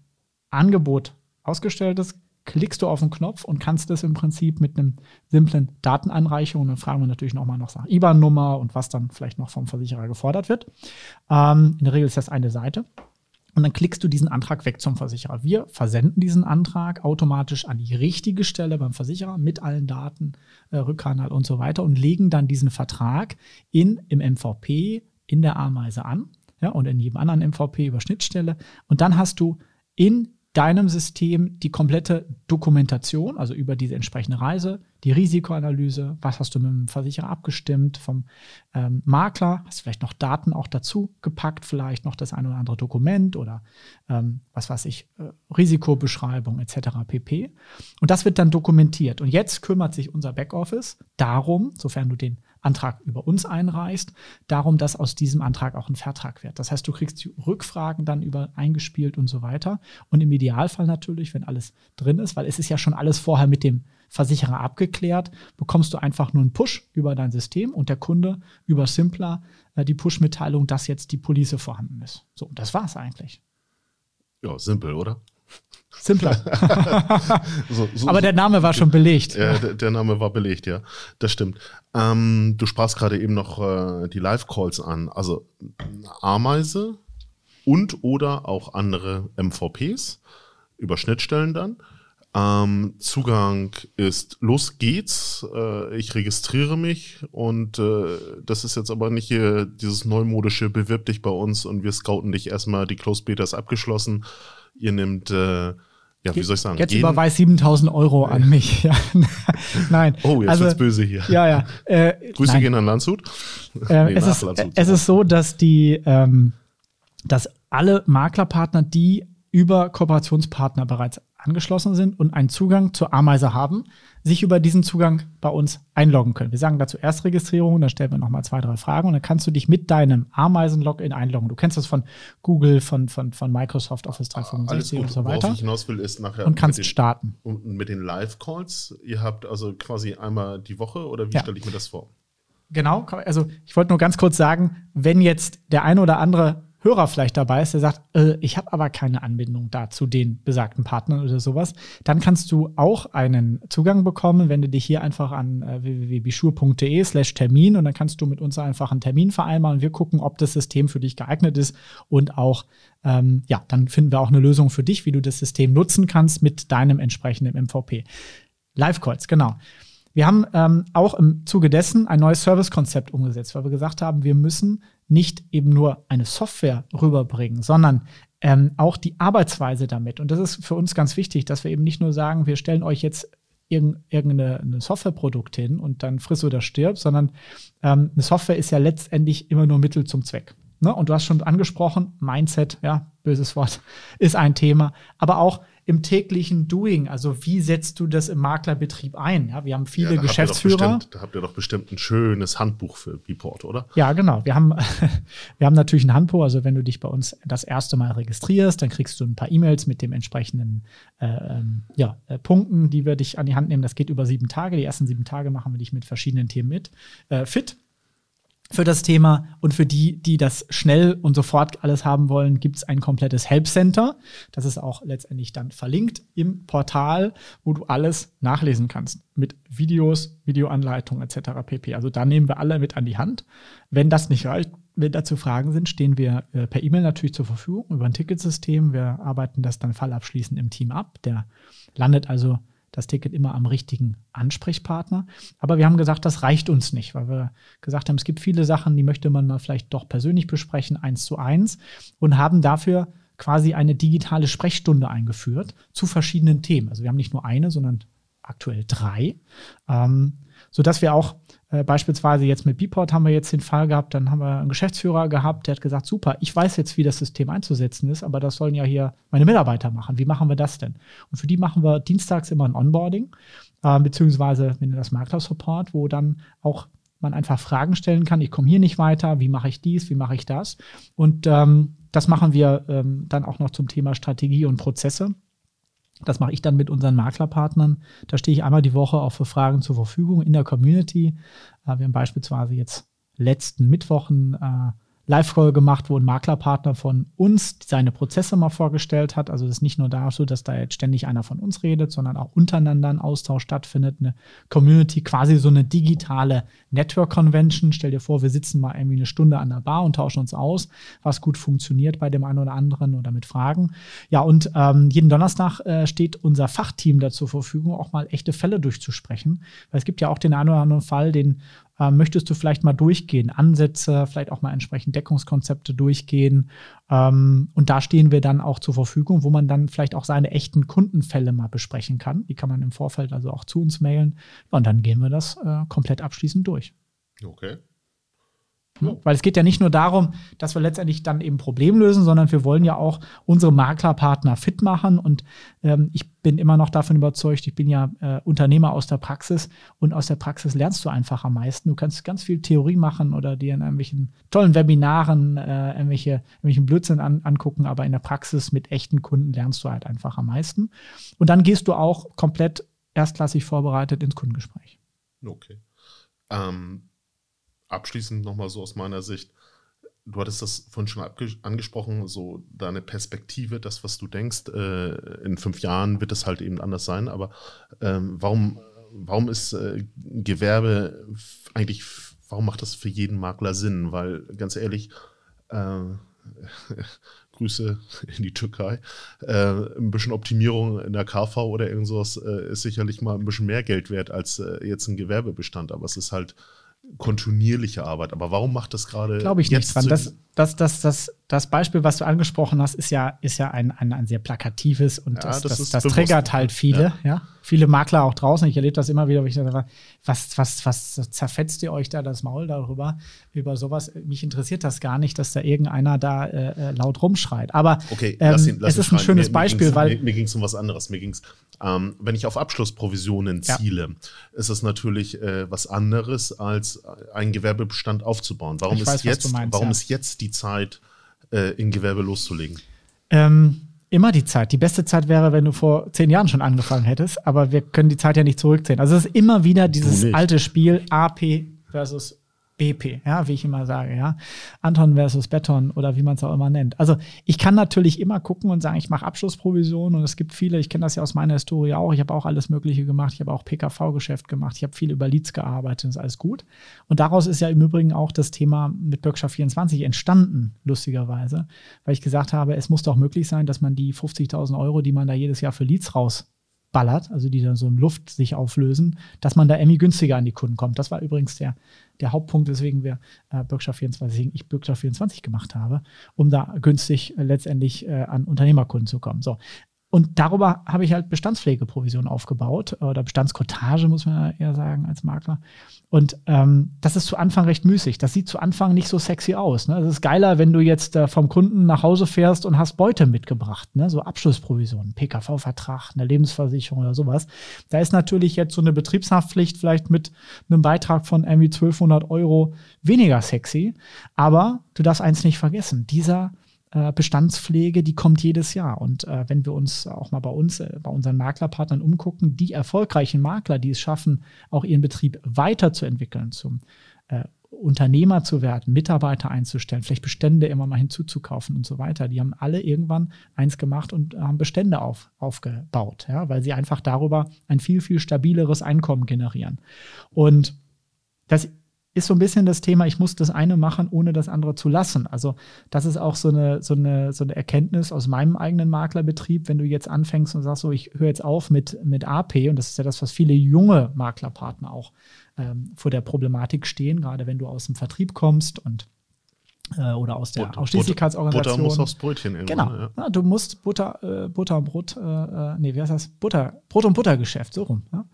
Angebot ausgestellt ist, klickst du auf den Knopf und kannst das im Prinzip mit einem simplen Datenanreichung, dann fragen wir natürlich nochmal noch nach IBAN-Nummer und was dann vielleicht noch vom Versicherer gefordert wird. Ähm, in der Regel ist das eine Seite. Und dann klickst du diesen Antrag weg zum Versicherer. Wir versenden diesen Antrag automatisch an die richtige Stelle beim Versicherer mit allen Daten, äh, Rückkanal und so weiter und legen dann diesen Vertrag in, im MVP in der Ameise an ja, und in jedem anderen MVP über Schnittstelle. Und dann hast du in deinem System die komplette Dokumentation, also über diese entsprechende Reise, die Risikoanalyse, was hast du mit dem Versicherer abgestimmt, vom ähm, Makler, hast vielleicht noch Daten auch dazu gepackt, vielleicht noch das ein oder andere Dokument oder ähm, was weiß ich, äh, Risikobeschreibung etc. pp. Und das wird dann dokumentiert. Und jetzt kümmert sich unser Backoffice darum, sofern du den Antrag über uns einreichst, darum, dass aus diesem Antrag auch ein Vertrag wird. Das heißt, du kriegst die Rückfragen dann über eingespielt und so weiter. Und im Idealfall natürlich, wenn alles drin ist, weil es ist ja schon alles vorher mit dem Versicherer abgeklärt, bekommst du einfach nur einen Push über dein System und der Kunde über Simpler äh, die Push-Mitteilung, dass jetzt die Police vorhanden ist. So, das war's eigentlich. Ja, simpel, oder? Simpler. so, so, Aber der Name war schon belegt. Ja, der, der, Name war belegt, ja. Das stimmt. Ähm, du sprachst gerade eben noch äh, die Live-Calls an. Also Ameise und oder auch andere MVPs über Schnittstellen dann. Ähm, Zugang ist los geht's. Äh, ich registriere mich und äh, das ist jetzt aber nicht hier dieses neumodische bewirb dich bei uns und wir scouten dich erstmal, die Closed Beta ist abgeschlossen. Ihr nehmt äh, ja, wie soll ich sagen? Jetzt jeden? überweis 7000 Euro an mich. Ja. nein. Oh, jetzt also, wird's böse hier. Ja, ja. Äh, Grüße nein. gehen an Landshut. Äh, nee, es, ist, Landshut. es ist so, dass die, ähm, dass alle Maklerpartner, die über Kooperationspartner bereits angeschlossen sind und einen Zugang zur Ameise haben, sich über diesen Zugang bei uns einloggen können. Wir sagen dazu Erstregistrierung, da stellen wir nochmal zwei, drei Fragen und dann kannst du dich mit deinem Ameisen-Login einloggen. Du kennst das von Google, von, von, von Microsoft Office 365 und so weiter. Worauf ich hinaus will, ist nachher und kannst den, starten. Und mit den Live-Calls, ihr habt also quasi einmal die Woche oder wie ja. stelle ich mir das vor? Genau, also ich wollte nur ganz kurz sagen, wenn jetzt der eine oder andere Hörer vielleicht dabei ist, der sagt, äh, ich habe aber keine Anbindung da zu den besagten Partnern oder sowas, dann kannst du auch einen Zugang bekommen, wenn du dich hier einfach an äh, www.bischur.de slash Termin und dann kannst du mit uns einfach einen Termin vereinbaren wir gucken, ob das System für dich geeignet ist und auch, ähm, ja, dann finden wir auch eine Lösung für dich, wie du das System nutzen kannst mit deinem entsprechenden MVP. Live-Calls, genau. Wir haben ähm, auch im Zuge dessen ein neues Servicekonzept umgesetzt, weil wir gesagt haben, wir müssen nicht eben nur eine Software rüberbringen, sondern ähm, auch die Arbeitsweise damit. Und das ist für uns ganz wichtig, dass wir eben nicht nur sagen, wir stellen euch jetzt irgendein Softwareprodukt hin und dann friss oder stirb, sondern ähm, eine Software ist ja letztendlich immer nur Mittel zum Zweck. Ne? Und du hast schon angesprochen, Mindset, ja, böses Wort, ist ein Thema. Aber auch im täglichen Doing, also wie setzt du das im Maklerbetrieb ein? Ja, wir haben viele ja, da Geschäftsführer. Habt bestimmt, da habt ihr doch bestimmt ein schönes Handbuch für Report, oder? Ja, genau. Wir haben, wir haben natürlich ein Handbuch. Also wenn du dich bei uns das erste Mal registrierst, dann kriegst du ein paar E-Mails mit dem entsprechenden äh, ähm, ja, äh, Punkten, die wir dich an die Hand nehmen. Das geht über sieben Tage. Die ersten sieben Tage machen wir dich mit verschiedenen Themen mit äh, fit. Für das Thema. Und für die, die das schnell und sofort alles haben wollen, gibt es ein komplettes Help Center. Das ist auch letztendlich dann verlinkt im Portal, wo du alles nachlesen kannst. Mit Videos, Videoanleitungen etc. pp. Also da nehmen wir alle mit an die Hand. Wenn das nicht reicht, wenn dazu Fragen sind, stehen wir äh, per E-Mail natürlich zur Verfügung über ein Ticketsystem. Wir arbeiten das dann fallabschließend im Team ab. Der landet also das Ticket immer am richtigen Ansprechpartner. Aber wir haben gesagt, das reicht uns nicht, weil wir gesagt haben, es gibt viele Sachen, die möchte man mal vielleicht doch persönlich besprechen, eins zu eins, und haben dafür quasi eine digitale Sprechstunde eingeführt zu verschiedenen Themen. Also wir haben nicht nur eine, sondern aktuell drei, ähm, sodass wir auch äh, beispielsweise jetzt mit Bport haben wir jetzt den Fall gehabt, dann haben wir einen Geschäftsführer gehabt, der hat gesagt, super, ich weiß jetzt, wie das System einzusetzen ist, aber das sollen ja hier meine Mitarbeiter machen. Wie machen wir das denn? Und für die machen wir dienstags immer ein Onboarding, äh, beziehungsweise nennen das Makler-Support, wo dann auch man einfach Fragen stellen kann. Ich komme hier nicht weiter. Wie mache ich dies? Wie mache ich das? Und ähm, das machen wir ähm, dann auch noch zum Thema Strategie und Prozesse. Das mache ich dann mit unseren Maklerpartnern. Da stehe ich einmal die Woche auch für Fragen zur Verfügung in der Community. Äh, wir haben beispielsweise jetzt letzten Mittwochen äh, Live-Call gemacht, wo ein Maklerpartner von uns seine Prozesse mal vorgestellt hat. Also es ist nicht nur da so, dass da jetzt ständig einer von uns redet, sondern auch untereinander ein Austausch stattfindet. Eine Community, quasi so eine digitale Network Convention. Stell dir vor, wir sitzen mal irgendwie eine Stunde an der Bar und tauschen uns aus, was gut funktioniert bei dem einen oder anderen oder mit Fragen. Ja, und ähm, jeden Donnerstag äh, steht unser Fachteam dazu zur Verfügung, auch mal echte Fälle durchzusprechen. Weil es gibt ja auch den einen oder anderen Fall, den ähm, möchtest du vielleicht mal durchgehen, Ansätze, vielleicht auch mal entsprechend Deckungskonzepte durchgehen. Ähm, und da stehen wir dann auch zur Verfügung, wo man dann vielleicht auch seine echten Kundenfälle mal besprechen kann. Die kann man im Vorfeld also auch zu uns mailen. Und dann gehen wir das äh, komplett abschließend durch. Okay. Ja. Weil es geht ja nicht nur darum, dass wir letztendlich dann eben Problem lösen, sondern wir wollen ja auch unsere Maklerpartner fit machen. Und ähm, ich bin immer noch davon überzeugt, ich bin ja äh, Unternehmer aus der Praxis und aus der Praxis lernst du einfach am meisten. Du kannst ganz viel Theorie machen oder dir in irgendwelchen tollen Webinaren äh, irgendwelche, irgendwelchen Blödsinn an, angucken, aber in der Praxis mit echten Kunden lernst du halt einfach am meisten. Und dann gehst du auch komplett erstklassig vorbereitet ins Kundengespräch. Okay. Ähm abschließend nochmal so aus meiner Sicht, du hattest das vorhin schon angesprochen, so deine Perspektive, das, was du denkst, äh, in fünf Jahren wird es halt eben anders sein, aber ähm, warum, warum ist äh, Gewerbe eigentlich, warum macht das für jeden Makler Sinn? Weil ganz ehrlich, äh, Grüße in die Türkei. Äh, ein bisschen Optimierung in der KV oder irgend sowas äh, ist sicherlich mal ein bisschen mehr Geld wert als äh, jetzt ein Gewerbebestand, aber es ist halt kontinuierliche Arbeit. Aber warum macht das gerade? Glaube ich nicht dran. Das, das, das, das, das Beispiel, was du angesprochen hast, ist ja, ist ja ein, ein, ein sehr plakatives und ja, das, das, das, das triggert halt viele. Ja. ja. Viele Makler auch draußen. Ich erlebe das immer wieder, wo ich sage, was, was, was zerfetzt ihr euch da das Maul darüber, über sowas? Mich interessiert das gar nicht, dass da irgendeiner da äh, äh laut rumschreit. Aber okay, ähm, ihn, es ist ein schönes mir, Beispiel, mir weil. Mir, mir ging es um was anderes. Mir ging es ähm, wenn ich auf Abschlussprovisionen ziele, ja. ist es natürlich äh, was anderes, als einen Gewerbebestand aufzubauen. Warum, ist, weiß, jetzt, meinst, warum ist jetzt die Zeit, äh, in Gewerbe loszulegen? Ähm, immer die Zeit. Die beste Zeit wäre, wenn du vor zehn Jahren schon angefangen hättest, aber wir können die Zeit ja nicht zurückziehen. Also es ist immer wieder dieses alte Spiel AP versus BP, ja, wie ich immer sage, ja. Anton versus Beton oder wie man es auch immer nennt. Also ich kann natürlich immer gucken und sagen, ich mache Abschlussprovision und es gibt viele, ich kenne das ja aus meiner Historie auch, ich habe auch alles Mögliche gemacht, ich habe auch PKV-Geschäft gemacht, ich habe viel über Leads gearbeitet, ist alles gut. Und daraus ist ja im Übrigen auch das Thema mit Berkshire 24 entstanden, lustigerweise, weil ich gesagt habe, es muss doch möglich sein, dass man die 50.000 Euro, die man da jedes Jahr für Leads raus ballert, also die dann so in Luft sich auflösen, dass man da irgendwie günstiger an die Kunden kommt. Das war übrigens der, der Hauptpunkt, weswegen wir äh, Berkshire 24, weswegen ich Berkshire 24 gemacht habe, um da günstig äh, letztendlich äh, an Unternehmerkunden zu kommen. So. Und darüber habe ich halt Bestandspflegeprovision aufgebaut oder Bestandskotage, muss man eher sagen, als Makler. Und ähm, das ist zu Anfang recht müßig. Das sieht zu Anfang nicht so sexy aus. Ne? Es ist geiler, wenn du jetzt äh, vom Kunden nach Hause fährst und hast Beute mitgebracht, ne? so Abschlussprovision, PKV-Vertrag, eine Lebensversicherung oder sowas. Da ist natürlich jetzt so eine Betriebshaftpflicht vielleicht mit einem Beitrag von irgendwie 1200 Euro weniger sexy. Aber du darfst eins nicht vergessen, dieser äh, Bestandspflege, die kommt jedes Jahr. Und äh, wenn wir uns auch mal bei uns, äh, bei unseren Maklerpartnern umgucken, die erfolgreichen Makler, die es schaffen, auch ihren Betrieb weiterzuentwickeln zum äh, Unternehmer zu werden, Mitarbeiter einzustellen, vielleicht Bestände immer mal hinzuzukaufen und so weiter. Die haben alle irgendwann eins gemacht und haben Bestände auf, aufgebaut, ja, weil sie einfach darüber ein viel, viel stabileres Einkommen generieren. Und das ist so ein bisschen das Thema, ich muss das eine machen, ohne das andere zu lassen. Also das ist auch so eine, so eine, so eine Erkenntnis aus meinem eigenen Maklerbetrieb, wenn du jetzt anfängst und sagst, so, ich höre jetzt auf mit, mit AP, und das ist ja das, was viele junge Maklerpartner auch ähm, vor der Problematik stehen, gerade wenn du aus dem Vertrieb kommst und oder aus der Butter, Ausschließlichkeitsorganisation. Butter muss aufs Brötchen irgendwann. Genau. Ja. Ja, du musst Butter, äh, Butter und Brot, äh, äh, nee, wie heißt das? Butter, Brot- und Buttergeschäft, so rum. Ja?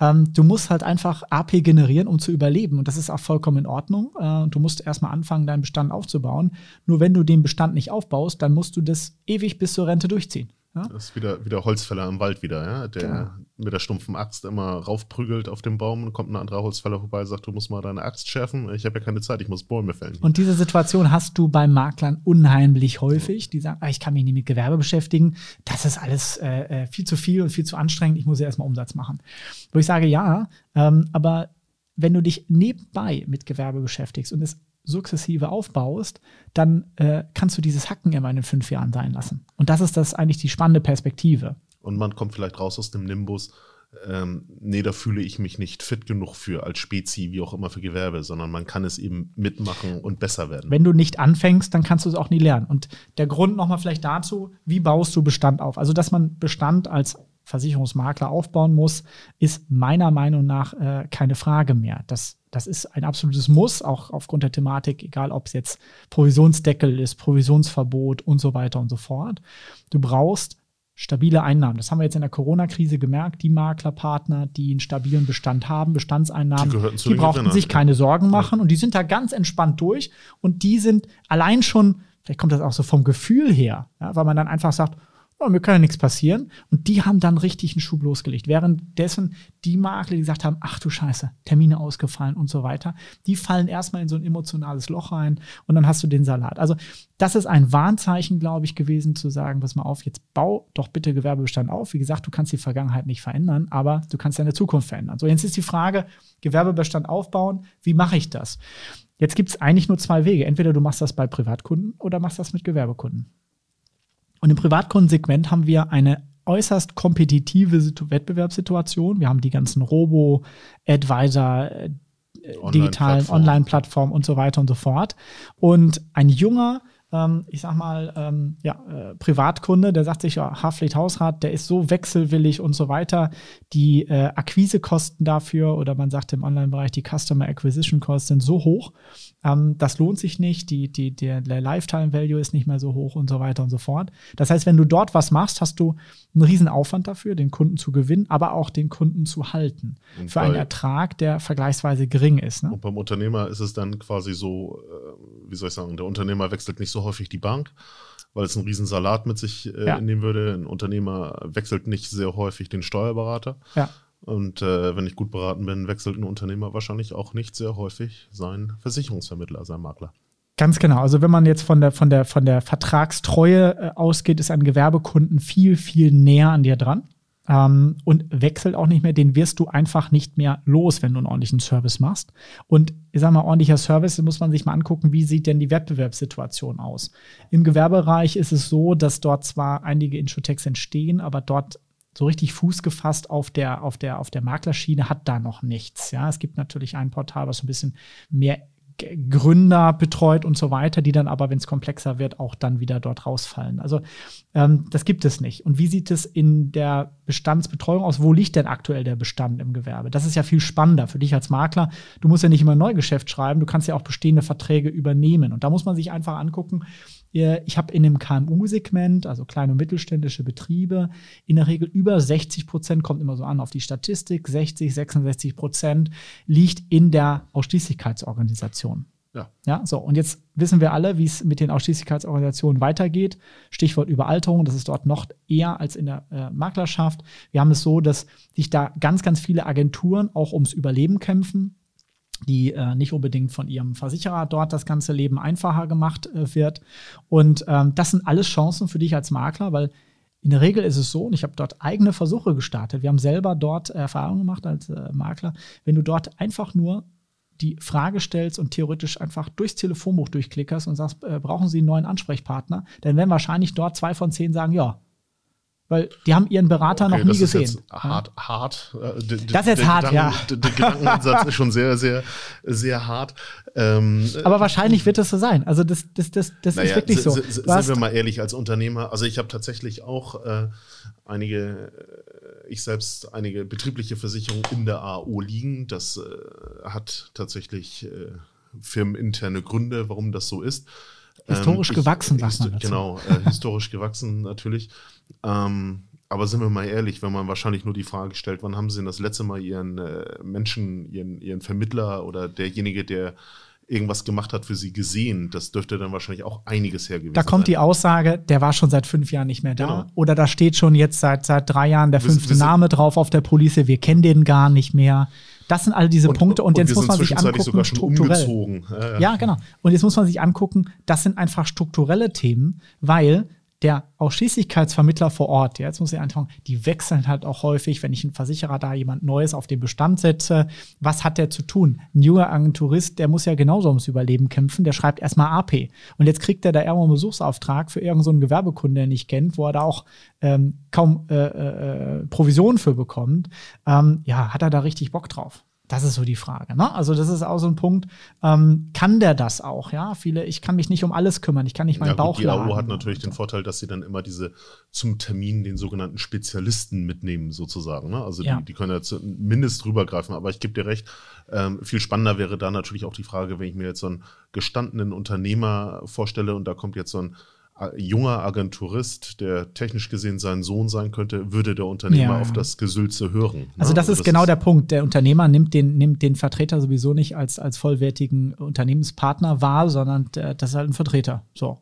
Ähm, du musst halt einfach AP generieren, um zu überleben. Und das ist auch vollkommen in Ordnung. Äh, du musst erstmal anfangen, deinen Bestand aufzubauen. Nur wenn du den Bestand nicht aufbaust, dann musst du das ewig bis zur Rente durchziehen. Ja? Das ist wieder, wieder Holzfäller im Wald wieder, ja? der genau. mit der stumpfen Axt immer raufprügelt auf den Baum und kommt ein anderer Holzfäller vorbei und sagt, du musst mal deine Axt schärfen. Ich habe ja keine Zeit, ich muss Bäume fällen. Und diese Situation hast du beim Maklern unheimlich häufig. Die sagen, ah, ich kann mich nicht mit Gewerbe beschäftigen. Das ist alles äh, äh viel zu viel und viel zu anstrengend. Ich muss ja erstmal Umsatz machen. Wo ich sage, ja, ähm, aber wenn du dich nebenbei mit Gewerbe beschäftigst und es sukzessive aufbaust, dann äh, kannst du dieses Hacken immer in den fünf Jahren sein lassen. Und das ist das eigentlich die spannende Perspektive. Und man kommt vielleicht raus aus dem Nimbus, ähm, nee, da fühle ich mich nicht fit genug für als Spezi, wie auch immer für Gewerbe, sondern man kann es eben mitmachen und besser werden. Wenn du nicht anfängst, dann kannst du es auch nie lernen. Und der Grund nochmal vielleicht dazu, wie baust du Bestand auf? Also, dass man Bestand als Versicherungsmakler aufbauen muss, ist meiner Meinung nach äh, keine Frage mehr. Das, das ist ein absolutes Muss, auch aufgrund der Thematik, egal ob es jetzt Provisionsdeckel ist, Provisionsverbot und so weiter und so fort. Du brauchst stabile Einnahmen. Das haben wir jetzt in der Corona-Krise gemerkt. Die Maklerpartner, die einen stabilen Bestand haben, Bestandseinnahmen, die, die brauchten sich keine Sorgen machen ja. und die sind da ganz entspannt durch und die sind allein schon, vielleicht kommt das auch so vom Gefühl her, ja, weil man dann einfach sagt, oh, mir kann ja nichts passieren. Und die haben dann richtig einen Schub losgelegt. Währenddessen die Makler, die gesagt haben, ach du Scheiße, Termine ausgefallen und so weiter, die fallen erstmal in so ein emotionales Loch rein und dann hast du den Salat. Also das ist ein Warnzeichen, glaube ich, gewesen zu sagen, pass mal auf, jetzt bau doch bitte Gewerbebestand auf. Wie gesagt, du kannst die Vergangenheit nicht verändern, aber du kannst deine Zukunft verändern. So, jetzt ist die Frage, Gewerbebestand aufbauen, wie mache ich das? Jetzt gibt es eigentlich nur zwei Wege. Entweder du machst das bei Privatkunden oder machst das mit Gewerbekunden. Und im Privatkundensegment haben wir eine äußerst kompetitive Wettbewerbssituation. Wir haben die ganzen Robo-Advisor, äh, digitalen Online-Plattformen und so weiter und so fort. Und ein junger ähm, ich sag mal, ähm, ja, äh, Privatkunde, der sagt sich, ja, Haftpflicht Hausrat, der ist so wechselwillig und so weiter. Die äh, Akquisekosten dafür oder man sagt im Online-Bereich, die Customer Acquisition Costs sind so hoch, ähm, das lohnt sich nicht, die, die, der, der Lifetime Value ist nicht mehr so hoch und so weiter und so fort. Das heißt, wenn du dort was machst, hast du einen riesen Aufwand dafür, den Kunden zu gewinnen, aber auch den Kunden zu halten. Und für einen Ertrag, der vergleichsweise gering ist. Ne? Und beim Unternehmer ist es dann quasi so, äh, wie soll ich sagen, der Unternehmer wechselt nicht so häufig die Bank weil es einen riesen Salat mit sich äh, ja. nehmen würde. Ein Unternehmer wechselt nicht sehr häufig den Steuerberater. Ja. Und äh, wenn ich gut beraten bin, wechselt ein Unternehmer wahrscheinlich auch nicht sehr häufig seinen Versicherungsvermittler, seinen Makler. Ganz genau. Also wenn man jetzt von der, von der, von der Vertragstreue äh, ausgeht, ist ein Gewerbekunden viel, viel näher an dir dran. Ähm, und wechselt auch nicht mehr, den wirst du einfach nicht mehr los, wenn du einen ordentlichen Service machst. Und ich sage mal, ordentlicher Service, muss man sich mal angucken, wie sieht denn die Wettbewerbssituation aus. Im Gewerbebereich ist es so, dass dort zwar einige Insurtechs entstehen, aber dort so richtig Fuß gefasst auf der, auf der, auf der Maklerschiene hat da noch nichts. Ja, es gibt natürlich ein Portal, was ein bisschen mehr Gründer betreut und so weiter, die dann aber, wenn es komplexer wird, auch dann wieder dort rausfallen. Also ähm, das gibt es nicht. Und wie sieht es in der Bestandsbetreuung aus? Wo liegt denn aktuell der Bestand im Gewerbe? Das ist ja viel spannender für dich als Makler. Du musst ja nicht immer ein Neugeschäft schreiben, du kannst ja auch bestehende Verträge übernehmen. Und da muss man sich einfach angucken, ich habe in dem KMU-Segment, also kleine und mittelständische Betriebe, in der Regel über 60 Prozent, kommt immer so an auf die Statistik, 60, 66 Prozent liegt in der Ausschließlichkeitsorganisation. Ja. ja, so. Und jetzt wissen wir alle, wie es mit den Ausschließlichkeitsorganisationen weitergeht. Stichwort Überalterung, das ist dort noch eher als in der äh, Maklerschaft. Wir haben es so, dass sich da ganz, ganz viele Agenturen auch ums Überleben kämpfen die äh, nicht unbedingt von ihrem Versicherer dort das ganze Leben einfacher gemacht äh, wird. Und ähm, das sind alles Chancen für dich als Makler, weil in der Regel ist es so, und ich habe dort eigene Versuche gestartet. Wir haben selber dort Erfahrungen gemacht als äh, Makler. Wenn du dort einfach nur die Frage stellst und theoretisch einfach durchs Telefonbuch durchklickerst und sagst, äh, brauchen Sie einen neuen Ansprechpartner, dann werden wahrscheinlich dort zwei von zehn sagen, ja. Weil die haben ihren Berater okay, noch nie gesehen. Ist jetzt hart, hart. Äh, das ist jetzt hart, Gedanken, ja. Der, Gedankenansatz ist schon sehr, sehr, sehr hart. Ähm, Aber wahrscheinlich wird es so sein. Also das, das, das, das naja, ist wirklich so. Sind wir mal ehrlich, als Unternehmer, also ich habe tatsächlich auch äh, einige, äh, ich selbst einige betriebliche Versicherungen in der AO liegen. Das äh, hat tatsächlich äh, firmeninterne Gründe, warum das so ist. Historisch ähm, gewachsen, sagt man dazu. Genau, äh, historisch gewachsen natürlich. Ähm, aber sind wir mal ehrlich, wenn man wahrscheinlich nur die Frage stellt, wann haben Sie denn das letzte Mal Ihren äh, Menschen, Ihren, Ihren Vermittler oder derjenige, der irgendwas gemacht hat für sie gesehen. Das dürfte dann wahrscheinlich auch einiges her gewesen Da kommt sein. die Aussage, der war schon seit fünf Jahren nicht mehr da. Genau. Oder da steht schon jetzt seit, seit drei Jahren der fünfte Name drauf auf der Police, wir kennen den gar nicht mehr. Das sind all diese und, Punkte und, und jetzt muss man sich angucken, sogar schon strukturell. Umgezogen. Ja, ja. ja, genau. Und jetzt muss man sich angucken, das sind einfach strukturelle Themen, weil der Ausschließlichkeitsvermittler vor Ort, ja, jetzt muss ich anfangen, die wechseln halt auch häufig, wenn ich einen Versicherer da jemand Neues auf den Bestand setze. Was hat der zu tun? Ein junger Agenturist, der muss ja genauso ums Überleben kämpfen, der schreibt erstmal AP. Und jetzt kriegt er da irgendwo einen Besuchsauftrag für irgendeinen so Gewerbekunde, der er nicht kennt, wo er da auch ähm, kaum äh, äh, Provision für bekommt. Ähm, ja, hat er da richtig Bock drauf? Das ist so die Frage. Ne? Also, das ist auch so ein Punkt. Ähm, kann der das auch? Ja, viele, ich kann mich nicht um alles kümmern, ich kann nicht meinen ja, Bauch gut, Die AO hat natürlich den Vorteil, dass sie dann immer diese zum Termin den sogenannten Spezialisten mitnehmen, sozusagen. Ne? Also, ja. die, die, können jetzt mindest drüber greifen. Aber ich gebe dir recht, ähm, viel spannender wäre da natürlich auch die Frage, wenn ich mir jetzt so einen gestandenen Unternehmer vorstelle und da kommt jetzt so ein junger Agenturist, der technisch gesehen sein Sohn sein könnte, würde der Unternehmer ja. auf das Gesülze hören. Ne? Also das also ist das genau ist der Punkt. Der Unternehmer nimmt den, nimmt den Vertreter sowieso nicht als, als vollwertigen Unternehmenspartner wahr, sondern äh, das ist halt ein Vertreter. So.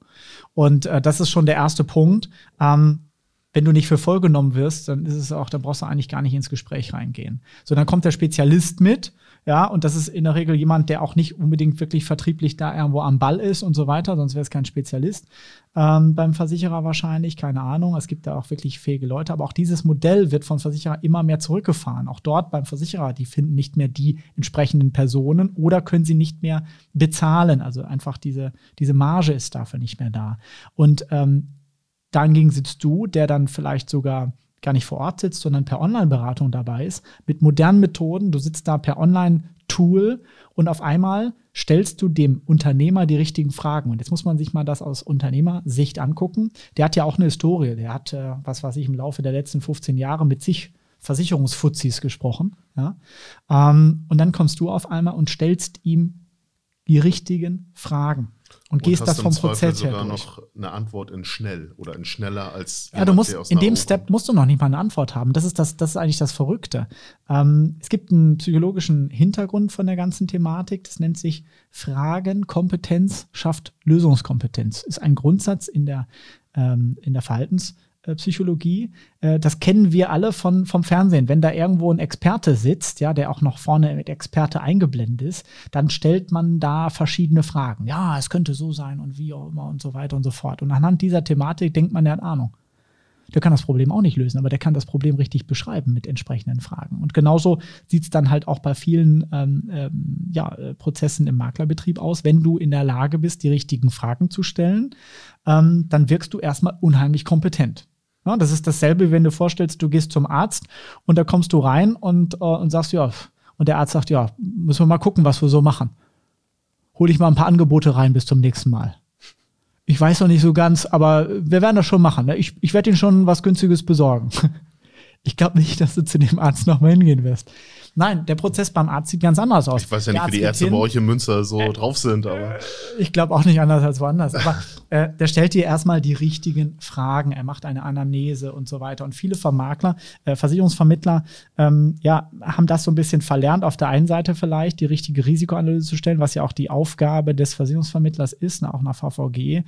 Und äh, das ist schon der erste Punkt. Ähm, wenn du nicht für voll genommen wirst, dann ist es auch, dann brauchst du eigentlich gar nicht ins Gespräch reingehen. So, dann kommt der Spezialist mit ja, und das ist in der Regel jemand, der auch nicht unbedingt wirklich vertrieblich da irgendwo am Ball ist und so weiter, sonst wäre es kein Spezialist. Ähm, beim Versicherer wahrscheinlich, keine Ahnung. Es gibt da auch wirklich fähige Leute, aber auch dieses Modell wird von Versicherer immer mehr zurückgefahren. Auch dort beim Versicherer, die finden nicht mehr die entsprechenden Personen oder können sie nicht mehr bezahlen. Also einfach diese, diese Marge ist dafür nicht mehr da. Und ähm, dahingegen sitzt du, der dann vielleicht sogar gar nicht vor Ort sitzt, sondern per Online-Beratung dabei ist, mit modernen Methoden. Du sitzt da per Online-Tool und auf einmal stellst du dem Unternehmer die richtigen Fragen. Und jetzt muss man sich mal das aus Unternehmersicht angucken. Der hat ja auch eine Historie. Der hat, äh, was weiß ich, im Laufe der letzten 15 Jahre mit sich Versicherungsfuzis gesprochen. Ja? Ähm, und dann kommst du auf einmal und stellst ihm die richtigen Fragen und, gehst das vom Prozess her durch. noch eine Antwort in schnell oder in schneller als ja du musst in dem Step musst du noch nicht mal eine Antwort haben. Das ist das das ist eigentlich das Verrückte. Ähm, es gibt einen psychologischen Hintergrund von der ganzen Thematik. Das nennt sich Fragenkompetenz schafft Lösungskompetenz. Ist ein Grundsatz in der ähm, in der Verhaltens Psychologie. Äh, das kennen wir alle von, vom Fernsehen. Wenn da irgendwo ein Experte sitzt, ja, der auch noch vorne mit Experte eingeblendet ist, dann stellt man da verschiedene Fragen. Ja, es könnte so sein und wie auch immer und so weiter und so fort. Und anhand dieser Thematik denkt man, der hat Ahnung. Der kann das Problem auch nicht lösen, aber der kann das Problem richtig beschreiben mit entsprechenden Fragen. Und genauso sieht es dann halt auch bei vielen ähm, ähm, ja, äh, Prozessen im Maklerbetrieb aus. Wenn du in der Lage bist, die richtigen Fragen zu stellen, ähm, dann wirkst du erstmal unheimlich kompetent. Ja, das ist dasselbe, wenn du vorstellst, du gehst zum Arzt und da kommst du rein und, äh, und sagst, ja, und der Arzt sagt, ja, müssen wir mal gucken, was wir so machen. Hol ich mal ein paar Angebote rein bis zum nächsten Mal. Ich weiß noch nicht so ganz, aber wir werden das schon machen. Ne? Ich, ich werde Ihnen schon was Günstiges besorgen. Ich glaube nicht, dass du zu dem Arzt nochmal hingehen wirst. Nein, der Prozess beim Arzt sieht ganz anders aus. Ich weiß ja nicht, wie die Ärzte hin, bei euch in Münster so äh, drauf sind, aber. Ich glaube auch nicht anders als woanders. Aber äh, der stellt dir erstmal die richtigen Fragen. Er macht eine Anamnese und so weiter. Und viele Vermakler, äh, Versicherungsvermittler, ähm, ja, haben das so ein bisschen verlernt. Auf der einen Seite vielleicht die richtige Risikoanalyse zu stellen, was ja auch die Aufgabe des Versicherungsvermittlers ist, auch nach VVG.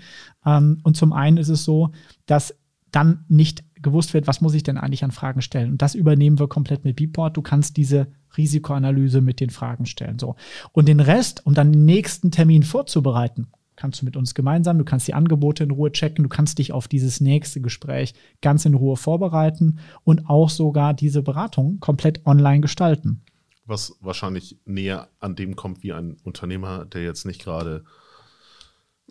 Ähm, und zum einen ist es so, dass dann nicht gewusst wird, was muss ich denn eigentlich an Fragen stellen. Und das übernehmen wir komplett mit Beeport. Du kannst diese Risikoanalyse mit den Fragen stellen. So. Und den Rest, um dann den nächsten Termin vorzubereiten, kannst du mit uns gemeinsam, du kannst die Angebote in Ruhe checken, du kannst dich auf dieses nächste Gespräch ganz in Ruhe vorbereiten und auch sogar diese Beratung komplett online gestalten. was wahrscheinlich näher an dem kommt wie ein Unternehmer, der jetzt nicht gerade,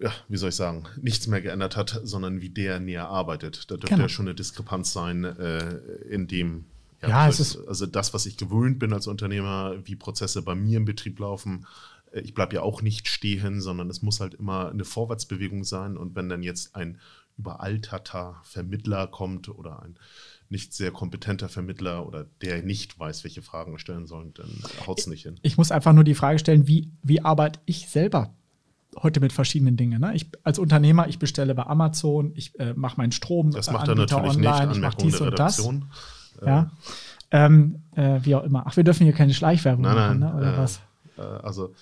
ja, wie soll ich sagen, nichts mehr geändert hat, sondern wie der näher arbeitet. Da dürfte Genau. ja schon eine Diskrepanz sein, äh, in dem, Ja, wie es ich- also das, was ich gewöhnt bin als Unternehmer, wie Prozesse bei mir im Betrieb laufen. äh, Ich bleibe ja auch nicht stehen, sondern es muss halt immer eine Vorwärtsbewegung sein. Und wenn dann jetzt ein überalterter Vermittler kommt oder ein nicht sehr kompetenter Vermittler oder der nicht weiß, welche Fragen er stellen soll, dann haut es nicht hin. Ich muss einfach nur die Frage stellen, wie, wie arbeite ich selber heute mit verschiedenen Dingen? Ne? Ich, als Unternehmer, ich bestelle bei Amazon, ich äh, mache meinen Strom, Das äh, macht er natürlich nicht. online, ich mache dies und das. Redaktion. Ja. Ähm, äh, wie auch immer. Ach, wir dürfen hier keine Schleichwerbung Nein, machen, nein. ne? oder äh, was? Äh, also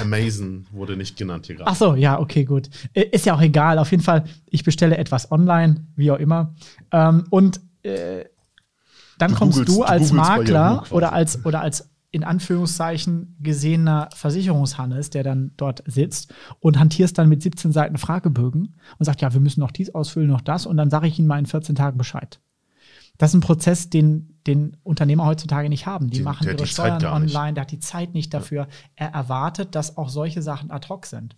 Amazon wurde nicht genannt hier gerade. Ach so, ja, okay, gut. Äh, Ist ja auch egal. Auf jeden Fall, ich bestelle etwas online, wie auch immer. Ähm, und äh, dann Du kommst googelst- du du als Yahoo Makler oder als, oder als in Anführungszeichen gesehener Versicherungshannes, der dann dort sitzt und hantierst dann mit 17 Seiten Fragebögen und sagt, ja, wir müssen noch dies ausfüllen, noch das und dann sage ich Ihnen mal in 14 Tagen Bescheid. Das ist ein Prozess, den, den Unternehmer heutzutage nicht haben. Die Die- machen ihre die Steuern online, der hat die Zeit nicht dafür. Er erwartet, dass auch solche Sachen ad hoc sind.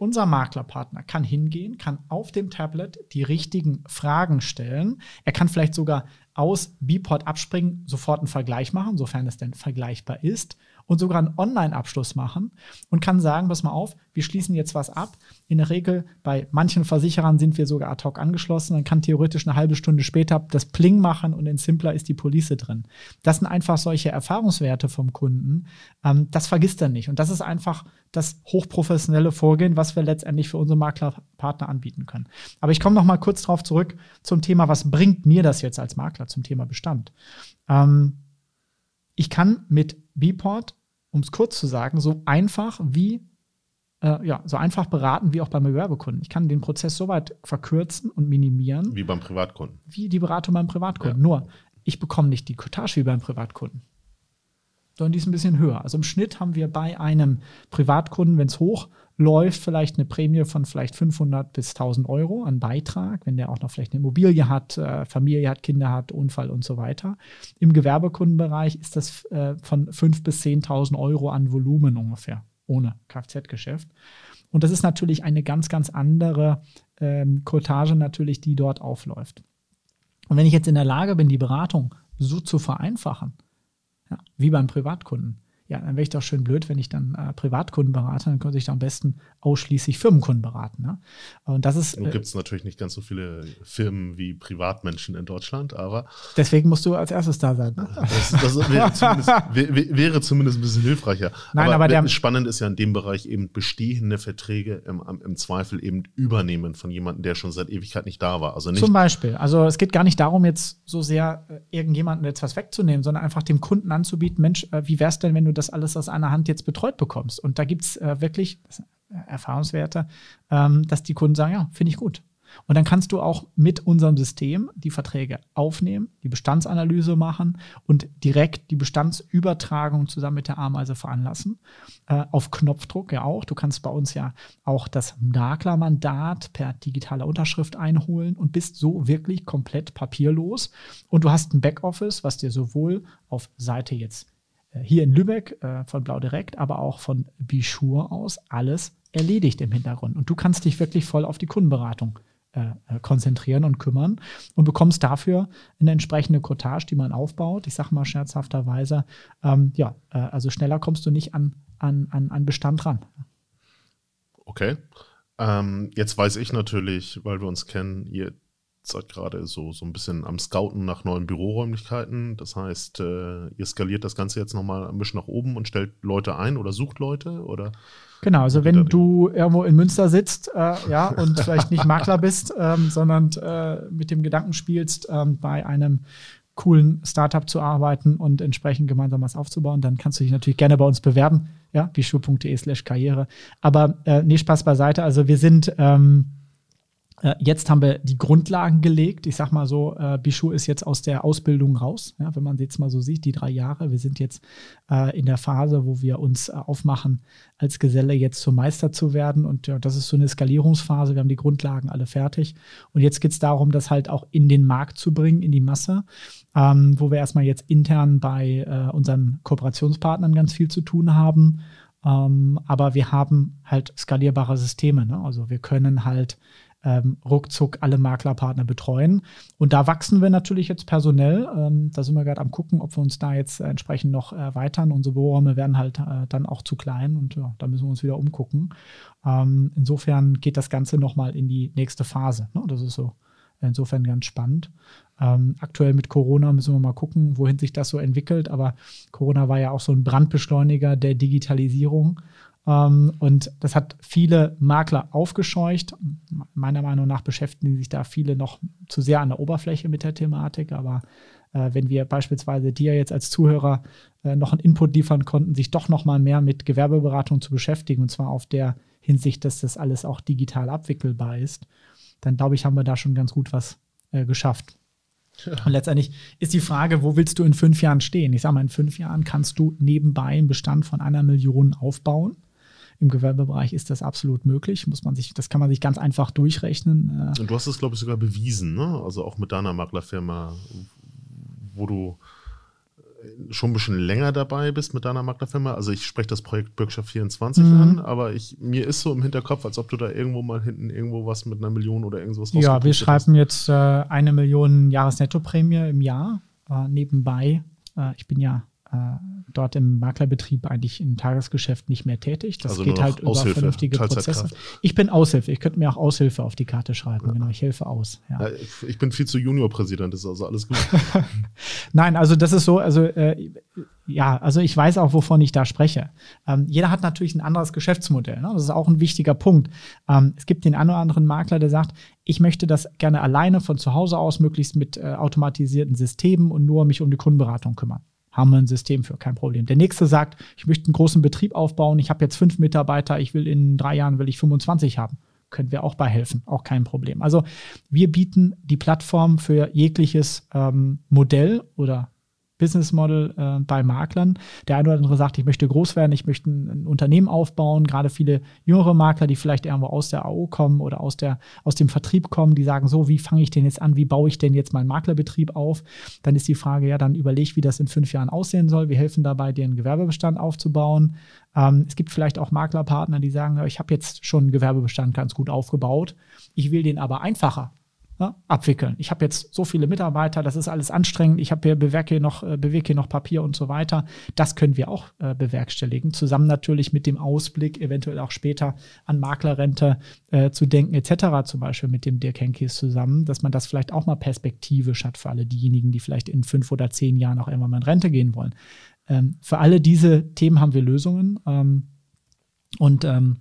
Unser Maklerpartner kann hingehen, kann auf dem Tablet die richtigen Fragen stellen. Er kann vielleicht sogar aus Bport abspringen, sofort einen Vergleich machen, sofern es denn vergleichbar ist, und sogar einen Online-Abschluss machen und kann sagen, pass mal auf, wir schließen jetzt was ab. In der Regel bei manchen Versicherern sind wir sogar ad hoc angeschlossen. Dann kann theoretisch eine halbe Stunde später das Pling machen und in Simpler ist die Police drin. Das sind einfach solche Erfahrungswerte vom Kunden. Ähm, das vergisst er nicht. Und das ist einfach das hochprofessionelle Vorgehen, was wir letztendlich für unsere Maklerpartner anbieten können. Aber ich komme noch mal kurz drauf zurück zum Thema, was bringt mir das jetzt als Makler zum Thema Bestand? Ähm, ich kann mit Bport, um es kurz zu sagen, so einfach wie äh, ja, so einfach beraten wie auch beim Gewerbekunden. Ich kann den Prozess so weit verkürzen und minimieren, Wie beim Privatkunden. wie die Beratung beim Privatkunden. Ja. Nur, ich bekomme nicht die Cottage wie beim Privatkunden, sondern die ist ein bisschen höher. Also im Schnitt haben wir bei einem Privatkunden, wenn es hoch läuft, vielleicht eine Prämie von vielleicht 500 bis 1000 Euro an Beitrag, wenn der auch noch vielleicht eine Immobilie hat, äh, Familie hat, Kinder hat, Unfall und so weiter. Im Gewerbekundenbereich ist das äh, von 5.000 bis 10.000 Euro an Volumen ungefähr, ohne Kfz-Geschäft. Und das ist natürlich eine ganz, ganz andere ähm, Cottage natürlich, die dort aufläuft. Und wenn ich jetzt in der Lage bin, die Beratung so zu vereinfachen, ja, wie beim Privatkunden, ja, dann wäre ich doch schön blöd, wenn ich dann äh, Privatkunden berate, dann könnte ich da am besten ausschließlich Firmenkunden beraten. Ne? Und das ist, Nun äh, gibt es natürlich nicht ganz so viele Firmen wie Privatmenschen in Deutschland, aber deswegen musst du als erstes da sein. Ne? das, das wäre, zumindest, wär, wäre zumindest ein bisschen hilfreicher. Nein, aber der- spannend ist ja in dem Bereich eben bestehende Verträge im, im Zweifel eben übernehmen von jemandem, der schon seit Ewigkeit nicht da war. Also nicht Zum Beispiel. Also es geht gar nicht darum, jetzt so sehr äh, irgendjemandem jetzt was wegzunehmen, sondern einfach dem Kunden anzubieten, Mensch, äh, wie wär's denn, wenn du das alles aus einer Hand jetzt betreut bekommst? Und da gibt's äh, wirklich das äh, Erfahrungswerte, ähm, dass die Kunden sagen, ja, finde ich gut. Und dann kannst du auch mit unserem System die Verträge aufnehmen, die Bestandsanalyse machen und direkt die Bestandsübertragung zusammen mit der Ameise veranlassen. Äh, auf Knopfdruck ja auch. Du kannst bei uns ja auch das Maklermandat per digitaler Unterschrift einholen und bist so wirklich komplett papierlos. Und du hast ein Backoffice, was dir sowohl auf Seite jetzt hier in Lübeck äh, von Blau Direkt, aber auch von Bichur aus alles erledigt im Hintergrund. Und du kannst dich wirklich voll auf die Kundenberatung äh, äh, konzentrieren und kümmern und bekommst dafür eine entsprechende Cottage, die man aufbaut. Ich sage mal scherzhafterweise, ähm, ja, äh, also schneller kommst du nicht an, an, an, an Bestand ran. Okay. Ähm, jetzt weiß ich natürlich, weil wir uns kennen, ihr seid gerade so, so ein bisschen am Scouten nach neuen Büroräumlichkeiten. Das heißt, äh, ihr skaliert das Ganze jetzt nochmal ein bisschen nach oben und stellt Leute ein oder sucht Leute oder Genau, also wenn du irgendwo in Münster sitzt, äh, ja, und vielleicht nicht Makler bist, ähm, sondern äh, mit dem Gedanken spielst, ähm, bei einem coolen Startup zu arbeiten und entsprechend gemeinsam was aufzubauen, dann kannst du dich natürlich gerne bei uns bewerben, ja, bischur.de slash karriere. Aber äh, nee, Spaß beiseite. Also wir sind ähm, Äh, jetzt haben wir die Grundlagen gelegt. Ich sag mal so, äh, Bichou ist jetzt aus der Ausbildung raus. Ja, wenn man jetzt mal so sieht, die drei Jahre. Wir sind jetzt äh, in der Phase, wo wir uns äh, aufmachen, als Geselle jetzt zum Meister zu werden. Und ja, das ist so eine Skalierungsphase. Wir haben die Grundlagen alle fertig. Und jetzt geht es darum, das halt auch in den Markt zu bringen, in die Masse. Ähm, wo wir erstmal jetzt intern bei äh, unseren Kooperationspartnern ganz viel zu tun haben. Ähm, aber wir haben halt skalierbare Systeme. Ne? Also wir können halt ähm, ruckzuck alle Maklerpartner betreuen. Und da wachsen wir natürlich jetzt personell. Ähm, da sind wir gerade am gucken, ob wir uns da jetzt entsprechend noch erweitern. Unsere Büroräume werden halt äh, dann auch zu klein und ja, da müssen wir uns wieder umgucken. Ähm, insofern geht das Ganze nochmal in die nächste Phase. Ne? Das ist so insofern ganz spannend. Ähm, aktuell mit Corona müssen wir mal gucken, wohin sich das so entwickelt. Aber Corona war ja auch so ein Brandbeschleuniger der Digitalisierung. Ähm, und das hat viele Makler aufgescheucht. Meiner Meinung nach beschäftigen sich da viele noch zu sehr an der Oberfläche mit der Thematik. Aber äh, wenn wir beispielsweise dir jetzt als Zuhörer äh, noch einen Input liefern konnten, sich doch noch mal mehr mit Gewerbeberatung zu beschäftigen, und zwar auf der Hinsicht, dass das alles auch digital abwickelbar ist, dann glaube ich, haben wir da schon ganz gut was äh, geschafft. Ja. Und letztendlich ist die Frage, wo willst du in fünf Jahren stehen? Ich sage mal, in fünf Jahren kannst du nebenbei einen Bestand von einer Million aufbauen. Im Gewerbebereich ist das absolut möglich. Muss man sich, das kann man sich ganz einfach durchrechnen. Und du hast es, glaube ich, sogar bewiesen, ne? Also auch mit deiner Maklerfirma, wo du schon ein bisschen länger dabei bist mit deiner Maklerfirma. Also ich spreche das Projekt Bürgschaft 24 mhm. an, aber ich, mir ist so im Hinterkopf, als ob du da irgendwo mal hinten irgendwo was mit einer Million oder irgendwas Ja, wir schreiben jetzt äh, eine Million Jahresnettoprämie im Jahr äh, nebenbei. Äh, ich bin ja äh, dort im Maklerbetrieb eigentlich im Tagesgeschäft nicht mehr tätig. Das also geht halt über Aushilfe, vernünftige Prozesse. Ich bin Aushilfe. Ich könnte mir auch Aushilfe auf die Karte schreiben. Ja. Genau, ich helfe aus. Ja. Ja, ich bin viel zu Juniorpräsident, ist also alles gut. Nein, also das ist so, also äh, ja, also ich weiß auch, wovon ich da spreche. Ähm, jeder hat natürlich ein anderes Geschäftsmodell. Ne? Das ist auch ein wichtiger Punkt. Ähm, es gibt den einen oder anderen Makler, der sagt, ich möchte das gerne alleine von zu Hause aus, möglichst mit äh, automatisierten Systemen und nur mich um die Kundenberatung kümmern haben wir ein System für, kein Problem. Der nächste sagt, ich möchte einen großen Betrieb aufbauen, ich habe jetzt fünf Mitarbeiter, ich will in drei Jahren will ich 25 haben. Können wir auch bei helfen, auch kein Problem. Also wir bieten die Plattform für jegliches ähm, Modell oder Business Model äh, bei Maklern. Der eine oder andere sagt, ich möchte groß werden, ich möchte ein, ein, Unternehmen aufbauen. Gerade viele jüngere Makler, die vielleicht irgendwo aus der AO kommen oder aus, der, aus dem Vertrieb kommen, die sagen so, wie fange ich denn jetzt an, wie baue ich denn jetzt meinen Maklerbetrieb auf? Dann ist die Frage, ja, dann überleg, wie das in fünf Jahren aussehen soll. Wir helfen dabei, einen Gewerbebestand aufzubauen. Ähm, es gibt vielleicht auch Maklerpartner, die sagen, ich habe jetzt schon einen Gewerbebestand ganz gut aufgebaut. Ich will den aber einfacher ne, abwickeln. Ich habe jetzt so viele Mitarbeiter, das ist alles anstrengend. Ich habe hier bewege noch, äh, bewege hier noch Papier und so weiter. Das können wir auch äh, bewerkstelligen. Zusammen natürlich mit dem Ausblick, eventuell auch später an Maklerrente äh, zu denken, etc. Zum Beispiel mit dem Dirk Henkis zusammen, dass man das vielleicht auch mal perspektivisch hat für alle diejenigen, die vielleicht in fünf oder zehn Jahren auch irgendwann mal in Rente gehen wollen. Ähm, für alle diese Themen haben wir Lösungen. Ähm, und ähm,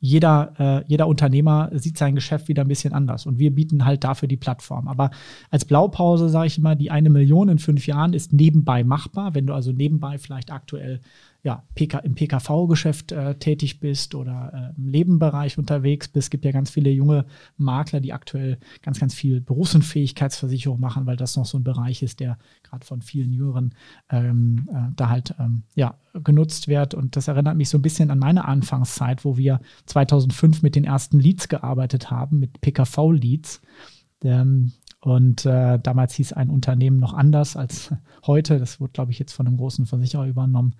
jeder, äh, jeder Unternehmer sieht sein Geschäft wieder ein bisschen anders. Und wir bieten halt dafür die Plattform. Aber als Blaupause sage ich immer, die eine Million in fünf Jahren ist nebenbei machbar. Wenn du also nebenbei vielleicht aktuell ja, PK, im PKV-Geschäft äh, tätig bist oder äh, im Lebenbereich unterwegs bist. Es gibt ja ganz viele junge Makler, die aktuell ganz, ganz viel Berufsunfähigkeitsversicherung machen, weil das noch so ein Bereich ist, der gerade von vielen Jüngeren ähm, äh, da halt ähm, ja, genutzt wird. Und das erinnert mich so ein bisschen an meine Anfangszeit, wo wir 2005 mit den ersten Leads gearbeitet haben, mit PKV-Leads. Ähm, und äh, damals hieß ein Unternehmen noch anders als heute. Das wurde, glaube ich, jetzt von einem großen Versicherer übernommen.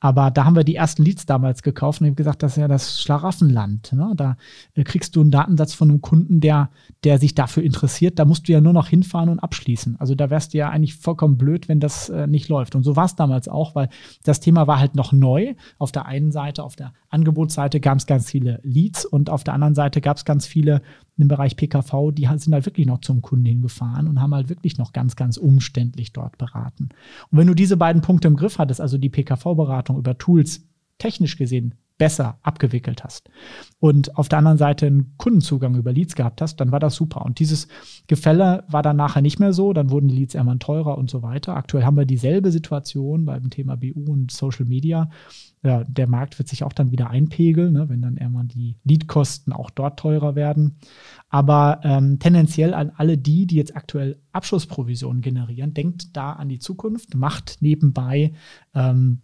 Aber da haben wir die ersten Leads damals gekauft und haben gesagt, das ist ja das Schlaraffenland. Ne? Da äh, kriegst du einen Datensatz von einem Kunden, der, der sich dafür interessiert. Da musst du ja nur noch hinfahren und abschließen. Also da wärst du ja eigentlich vollkommen blöd, wenn das äh, nicht läuft. Und so war es damals auch, weil das Thema war halt noch neu. Auf der einen Seite, auf der Angebotsseite gab es ganz viele Leads und auf der anderen Seite gab es ganz viele im Bereich PKV, die sind halt wirklich noch zum Kunden hingefahren und haben halt wirklich noch ganz, ganz umständlich dort beraten. Und wenn du diese beiden Punkte im Griff hattest, also die PKV-Beratung über Tools technisch gesehen besser abgewickelt hast und auf der anderen Seite einen Kundenzugang über Leads gehabt hast, dann war das super. Und dieses Gefälle war dann nachher nicht mehr so, dann wurden die Leads irgendwann teurer und so weiter. Aktuell haben wir dieselbe Situation beim Thema BU und Social Media. Ja, der Markt wird sich auch dann wieder einpegeln, ne, wenn dann irgendwann die Leadkosten auch dort teurer werden. Aber ähm, tendenziell an alle die, die jetzt aktuell Abschlussprovisionen generieren, denkt da an die Zukunft, macht nebenbei ähm,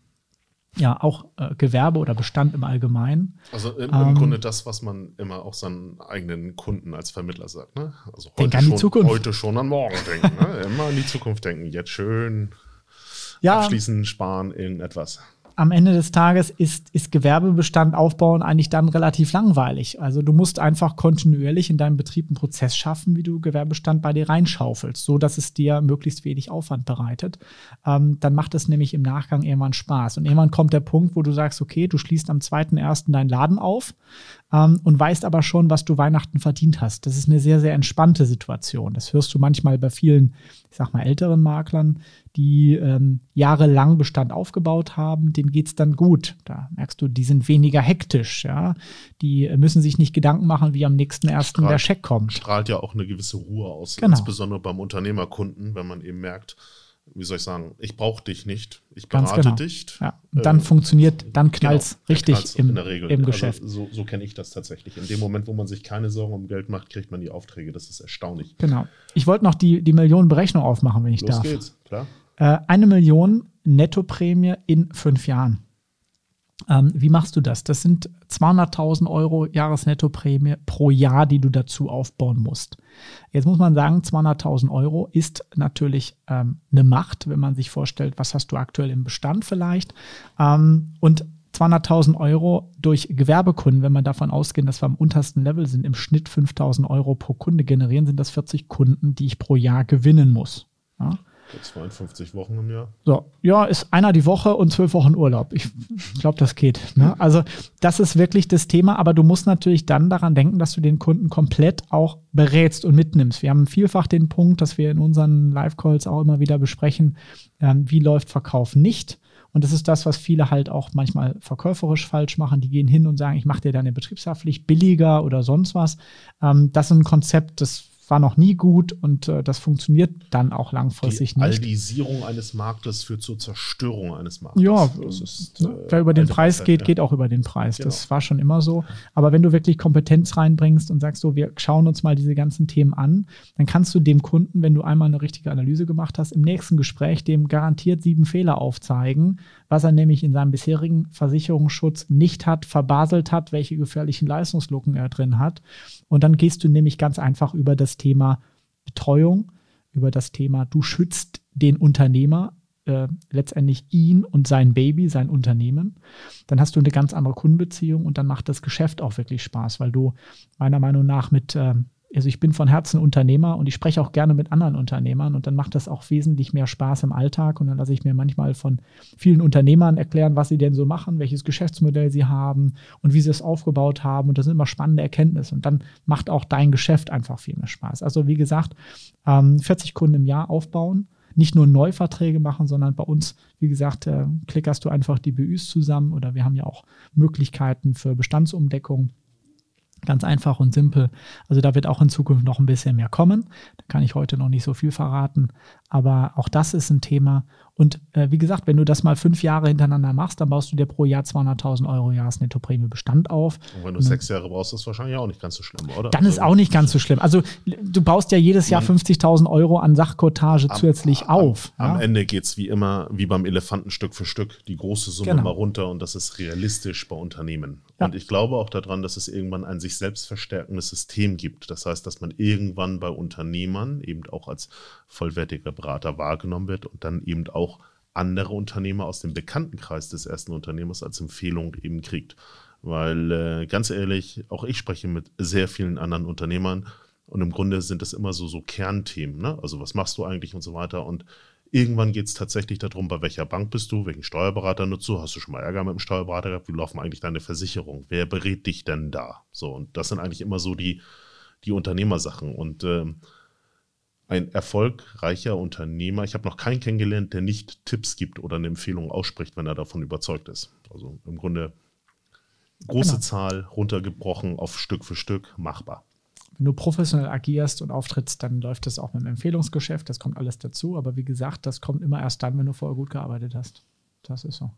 ja auch äh, Gewerbe oder Bestand im Allgemeinen. Also im, im ähm, Grunde das, was man immer auch seinen eigenen Kunden als Vermittler sagt. Ne? Also heute, an die schon, Zukunft. heute schon an morgen denken. Ne? Immer an die Zukunft denken. Jetzt schön ja, abschließen, sparen, irgendetwas am Ende des Tages ist, ist Gewerbebestand aufbauen eigentlich dann relativ langweilig. Also du musst einfach kontinuierlich in deinem Betrieb einen Prozess schaffen, wie du Gewerbebestand bei dir reinschaufelst, so dass es dir möglichst wenig Aufwand bereitet. Ähm, dann macht es nämlich im Nachgang irgendwann Spaß. Und irgendwann kommt der Punkt, wo du sagst, okay, du schließt am 2.1. deinen Laden auf ähm, und weißt aber schon, was du Weihnachten verdient hast. Das ist eine sehr, sehr entspannte Situation. Das hörst du manchmal bei vielen, ich sag mal, älteren Maklern, die ähm, jahrelang Bestand aufgebaut haben, denen geht es dann gut. Da merkst du, die sind weniger hektisch, ja. Die müssen sich nicht Gedanken machen, wie am nächsten ersten strahlt, der Scheck kommt. Strahlt ja auch eine gewisse Ruhe aus, genau. insbesondere beim Unternehmerkunden, wenn man eben merkt, wie soll ich sagen, ich brauche dich nicht, ich berate genau. dich. Ja. dann äh, funktioniert, dann knallt es genau, richtig knallt's im, im also Geschäft. Also so, so kenne ich das tatsächlich. In dem Moment, wo man sich keine Sorgen um Geld macht, kriegt man die Aufträge. Das ist erstaunlich. Genau. Ich wollte noch die, die Millionenberechnung aufmachen, wenn ich Los darf. Los geht's, klar. Äh, eine Million Nettoprämie in fünf Jahren. Ähm, wie machst du das? Das sind 200.000 Euro Jahresnettoprämie pro Jahr, die du dazu aufbauen musst. Jetzt muss man sagen, 200.000 Euro ist natürlich ähm, eine Macht, wenn man sich vorstellt, was hast du aktuell im Bestand vielleicht. Ähm, und 200.000 Euro durch Gewerbekunden, wenn man davon ausgeht, dass wir am untersten Level sind, im Schnitt 5.000 Euro pro Kunde generieren, sind das 40 Kunden, die ich pro Jahr gewinnen muss. Ja? 52 Wochen im Jahr. So, ja, ist einer die Woche und zwölf Wochen Urlaub. Ich glaube, das geht. Ne? Also, das ist wirklich das Thema, aber du musst natürlich dann daran denken, dass du den Kunden komplett auch berätst und mitnimmst. Wir haben vielfach den Punkt, dass wir in unseren Live-Calls auch immer wieder besprechen, ähm, wie läuft Verkauf nicht. Und das ist das, was viele halt auch manchmal verkäuferisch falsch machen. Die gehen hin und sagen, ich mache dir deine Betriebshaftpflicht billiger oder sonst was. Ähm, das ist ein Konzept, das war noch nie gut und äh, das funktioniert dann auch langfristig die nicht. Die Aldisierung eines Marktes führt zur Zerstörung eines Marktes. Ja, ist, ne, äh, wer über den Preis Zeit, geht, ja. geht auch über den Preis. Genau. Das war schon immer so. Aber wenn du wirklich Kompetenz reinbringst und sagst, so, wir schauen uns mal diese ganzen Themen an, dann kannst du dem Kunden, wenn du einmal eine richtige Analyse gemacht hast, im nächsten Gespräch dem garantiert sieben Fehler aufzeigen, was er nämlich in seinem bisherigen Versicherungsschutz nicht hat, verbaselt hat, welche gefährlichen Leistungslücken er drin hat. Und dann gehst du nämlich ganz einfach über das Thema Betreuung, über das Thema, du schützt den Unternehmer, äh, letztendlich ihn und sein Baby, sein Unternehmen. Dann hast du eine ganz andere Kundenbeziehung und dann macht das Geschäft auch wirklich Spaß, weil du meiner Meinung nach mit äh, also ich bin von Herzen Unternehmer und ich spreche auch gerne mit anderen Unternehmern und dann macht das auch wesentlich mehr Spaß im Alltag und dann lasse ich mir manchmal von vielen Unternehmern erklären, was sie denn so machen, welches Geschäftsmodell sie haben und wie sie es aufgebaut haben und das sind immer spannende Erkenntnisse und dann macht auch dein Geschäft einfach viel mehr Spaß. Also wie gesagt, 40 ähm, Kunden im Jahr aufbauen, nicht nur Neuverträge machen, sondern bei uns, wie gesagt, äh, klickerst du einfach die BÜs zusammen oder wir haben ja auch Möglichkeiten für Bestandsumdeckung Ganz einfach und simpel. Also da wird auch in Zukunft noch ein bisschen mehr kommen. Da kann ich heute noch nicht so viel verraten. Aber auch das ist ein Thema. Und äh, wie gesagt, wenn du das mal fünf Jahre hintereinander machst, dann baust du dir pro Jahr 200.000 Euro Jahresnettoprämie Bestand auf. Und wenn du und sechs Jahre brauchst, ist das wahrscheinlich auch nicht ganz so schlimm, oder? Dann also, ist auch nicht ganz so schlimm. Also du baust ja jedes Jahr 50.000 Euro an Sachkotage zusätzlich am, auf. Am, ja? am Ende geht es wie immer, wie beim Elefanten Stück für Stück, die große Summe genau. mal runter und das ist realistisch bei Unternehmen. Ja. Und ich glaube auch daran, dass es irgendwann ein sich selbst verstärkendes System gibt. Das heißt, dass man irgendwann bei Unternehmern eben auch als vollwertiger Berater wahrgenommen wird und dann eben auch andere Unternehmer aus dem Bekanntenkreis des ersten Unternehmers als Empfehlung eben kriegt. Weil äh, ganz ehrlich, auch ich spreche mit sehr vielen anderen Unternehmern und im Grunde sind das immer so, so Kernthemen. Ne? Also was machst du eigentlich und so weiter. Und Irgendwann geht es tatsächlich darum, bei welcher Bank bist du, welchen Steuerberater nutzt du, hast du schon mal Ärger mit dem Steuerberater gehabt, wie laufen eigentlich deine Versicherungen, wer berät dich denn da? So, und das sind eigentlich immer so die, die Unternehmersachen. Und ähm, ein erfolgreicher Unternehmer, ich habe noch keinen kennengelernt, der nicht Tipps gibt oder eine Empfehlung ausspricht, wenn er davon überzeugt ist. Also im Grunde große genau. Zahl runtergebrochen auf Stück für Stück machbar. Wenn du professionell agierst und auftrittst, dann läuft das auch mit dem Empfehlungsgeschäft, das kommt alles dazu. Aber wie gesagt, das kommt immer erst dann, wenn du vorher gut gearbeitet hast. Das ist so.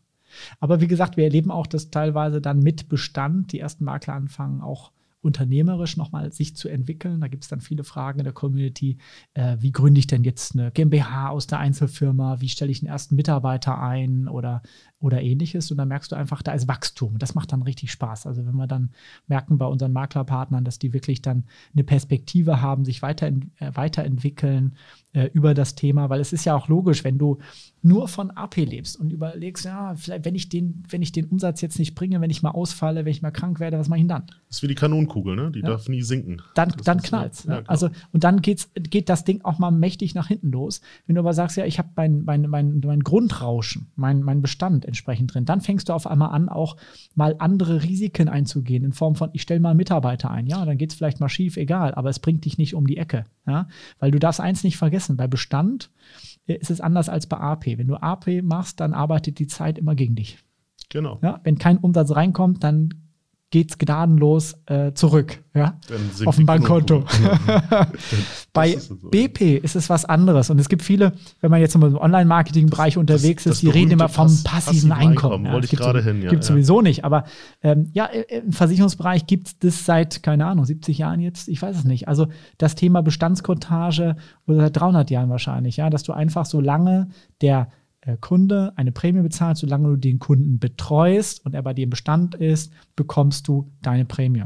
Aber wie gesagt, wir erleben auch, dass teilweise dann mit Bestand die ersten Makler anfangen, auch unternehmerisch nochmal sich zu entwickeln. Da gibt es dann viele Fragen in der Community. Äh, wie gründe ich denn jetzt eine GmbH aus der Einzelfirma? Wie stelle ich einen ersten Mitarbeiter ein oder, oder ähnliches? Und dann merkst du einfach, da ist Wachstum. Das macht dann richtig Spaß. Also wenn wir dann merken bei unseren Maklerpartnern, dass die wirklich dann eine Perspektive haben, sich weiter, äh, weiterentwickeln äh, über das Thema, weil es ist ja auch logisch, wenn du nur von AP lebst und überlegst, ja, vielleicht, wenn ich den, wenn ich den Umsatz jetzt nicht bringe, wenn ich mal ausfalle, wenn ich mal krank werde, was mache ich dann? Das ist wie die Kanonenkugel, ne? Die ja. darf nie sinken. Dann, dann knallt ja, ja, Also, und dann geht's, geht das Ding auch mal mächtig nach hinten los. Wenn du aber sagst, ja, ich habe mein, mein, mein, mein Grundrauschen, mein, mein Bestand entsprechend drin, dann fängst du auf einmal an, auch mal andere Risiken einzugehen, in Form von, ich stelle mal Mitarbeiter ein, ja, dann geht es vielleicht mal schief, egal, aber es bringt dich nicht um die Ecke. Ja? Weil du darfst eins nicht vergessen, bei Bestand ist es anders als bei AP. Wenn du AP machst, dann arbeitet die Zeit immer gegen dich. Genau. Ja, wenn kein Umsatz reinkommt, dann geht es gnadenlos äh, zurück ja? auf dem Bankkonto. Bei ist so. BP ist es was anderes. Und es gibt viele, wenn man jetzt im Online-Marketing-Bereich unterwegs das, ist, die reden immer vom passiven, passiven Einkommen. Einkommen. Wollte ich gerade hin. Ja, gibt es sowieso nicht. Aber ähm, ja, im Versicherungsbereich gibt es das seit, keine Ahnung, 70 Jahren jetzt, ich weiß es nicht. Also das Thema Bestandskontage oder seit 300 Jahren wahrscheinlich, ja, dass du einfach so lange der äh, Kunde eine Prämie bezahlt, solange du den Kunden betreust und er bei dir im Bestand ist, bekommst du deine Prämie.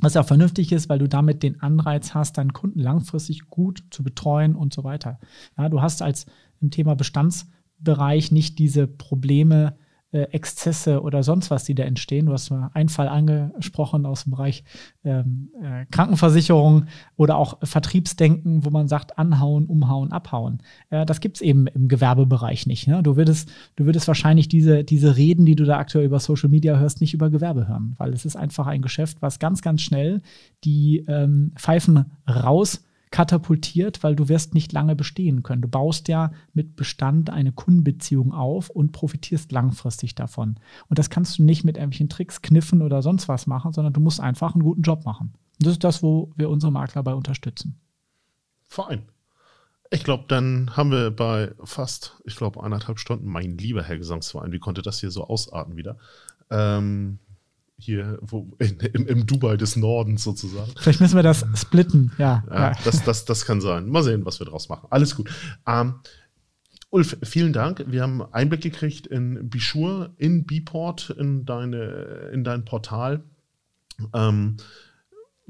Was ja auch vernünftig ist, weil du damit den Anreiz hast, deinen Kunden langfristig gut zu betreuen und so weiter. Ja, du hast als im Thema Bestandsbereich nicht diese Probleme, äh, Exzesse oder sonst was, die da entstehen. Du hast mal einen Fall angesprochen aus dem Bereich ähm, äh, Krankenversicherung oder auch Vertriebsdenken, wo man sagt, anhauen, umhauen, abhauen. Äh, das gibt es eben im Gewerbebereich nicht. Ne? Du, würdest, du würdest wahrscheinlich diese, diese Reden, die du da aktuell über Social Media hörst, nicht über Gewerbe hören, weil es ist einfach ein Geschäft, was ganz, ganz schnell die ähm, Pfeifen raus katapultiert, weil du wirst nicht lange bestehen können. Du baust ja mit Bestand eine Kundenbeziehung auf und profitierst langfristig davon. Und das kannst du nicht mit irgendwelchen Tricks, Kniffen oder sonst was machen, sondern du musst einfach einen guten Job machen. Und das ist das, wo wir unsere Makler bei unterstützen. Fein. Ich glaube, dann haben wir bei fast, ich glaube, eineinhalb Stunden, mein lieber Herr Gesangsverein, wie konnte das hier so ausarten wieder? Ähm, hier wo, in, im, im, Dubai des Nordens sozusagen. Vielleicht müssen wir das splitten, ja. ja, ja. Das, das, das kann sein. Mal sehen, was wir draus machen. Alles gut. Ähm, Ulf, vielen Dank. Wir haben Einblick gekriegt in Bichur, in Biport, in, deine, in dein Portal. Ähm,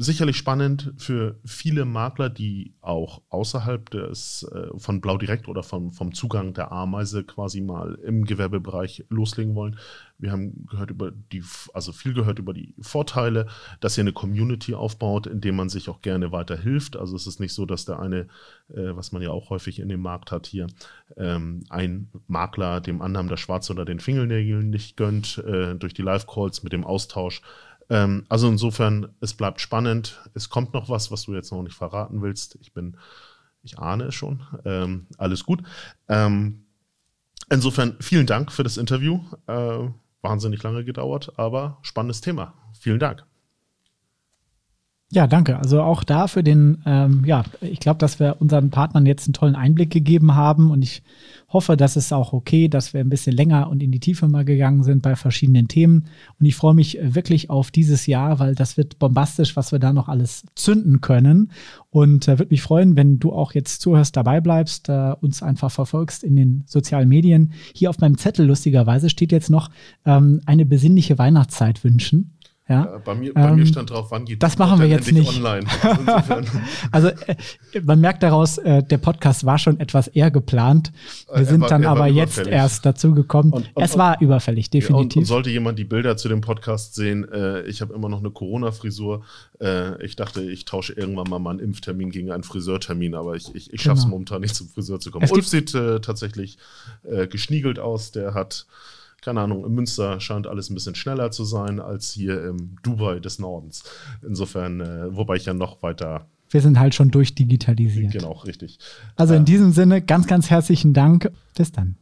sicherlich spannend für viele Makler, die auch außerhalb des, äh, von Blau Direkt oder vom, vom Zugang der Ameise quasi mal im Gewerbebereich loslegen wollen. Wir haben gehört über die, also viel gehört über die Vorteile, dass ihr eine Community aufbaut, in dem man sich auch gerne weiterhilft. Also es ist nicht so, dass der eine, äh, was man ja auch häufig in dem Markt hat hier, ähm, ein Makler dem anderen das Schwarz oder den Fingernägel nicht gönnt, äh, durch die Live-Calls mit dem Austausch ähm, also insofern, es bleibt spannend. Es kommt noch was, was du jetzt noch nicht verraten willst. Ich bin, ich ahne es schon. Ähm, alles gut. Ähm, insofern, vielen Dank für das Interview. Äh, wahnsinnig lange gedauert, aber spannendes Thema. Vielen Dank. Ja, danke. Also auch da für den, ähm, ja, ich glaube, dass wir unseren Partnern jetzt einen tollen Einblick gegeben haben und ich hoffe, dass es auch okay, dass wir ein bisschen länger und in die Tiefe mal gegangen sind bei verschiedenen Themen. Und ich freue mich wirklich auf dieses Jahr, weil das wird bombastisch, was wir da noch alles zünden können. Und äh, würde mich freuen, wenn du auch jetzt zuhörst, dabei bleibst, äh, uns einfach verfolgst in den sozialen Medien. Hier auf meinem Zettel lustigerweise steht jetzt noch ähm, eine besinnliche Weihnachtszeit wünschen. Ja? Äh, bei, mir, bei ähm, mir stand drauf, wann geht das machen wir jetzt nicht online. Also, äh, man merkt daraus, äh, der Podcast war schon etwas eher geplant. Wir sind war, dann aber jetzt erst dazu gekommen. Und, und, es war überfällig, definitiv. Und, und, sollte jemand die Bilder zu dem Podcast sehen, äh, ich habe immer noch eine Corona-Frisur. Äh, ich dachte, ich tausche irgendwann mal meinen Impftermin gegen einen Friseurtermin, aber ich, ich, ich schaffe es genau. momentan nicht zum Friseur zu kommen. Es Ulf sieht äh, tatsächlich geschniegelt aus. Der hat keine Ahnung, in Münster scheint alles ein bisschen schneller zu sein als hier im Dubai des Nordens. Insofern, äh, wobei ich ja noch weiter. Wir sind halt schon durchdigitalisiert. Genau, richtig. Also in äh, diesem Sinne, ganz, ganz herzlichen Dank. Bis dann.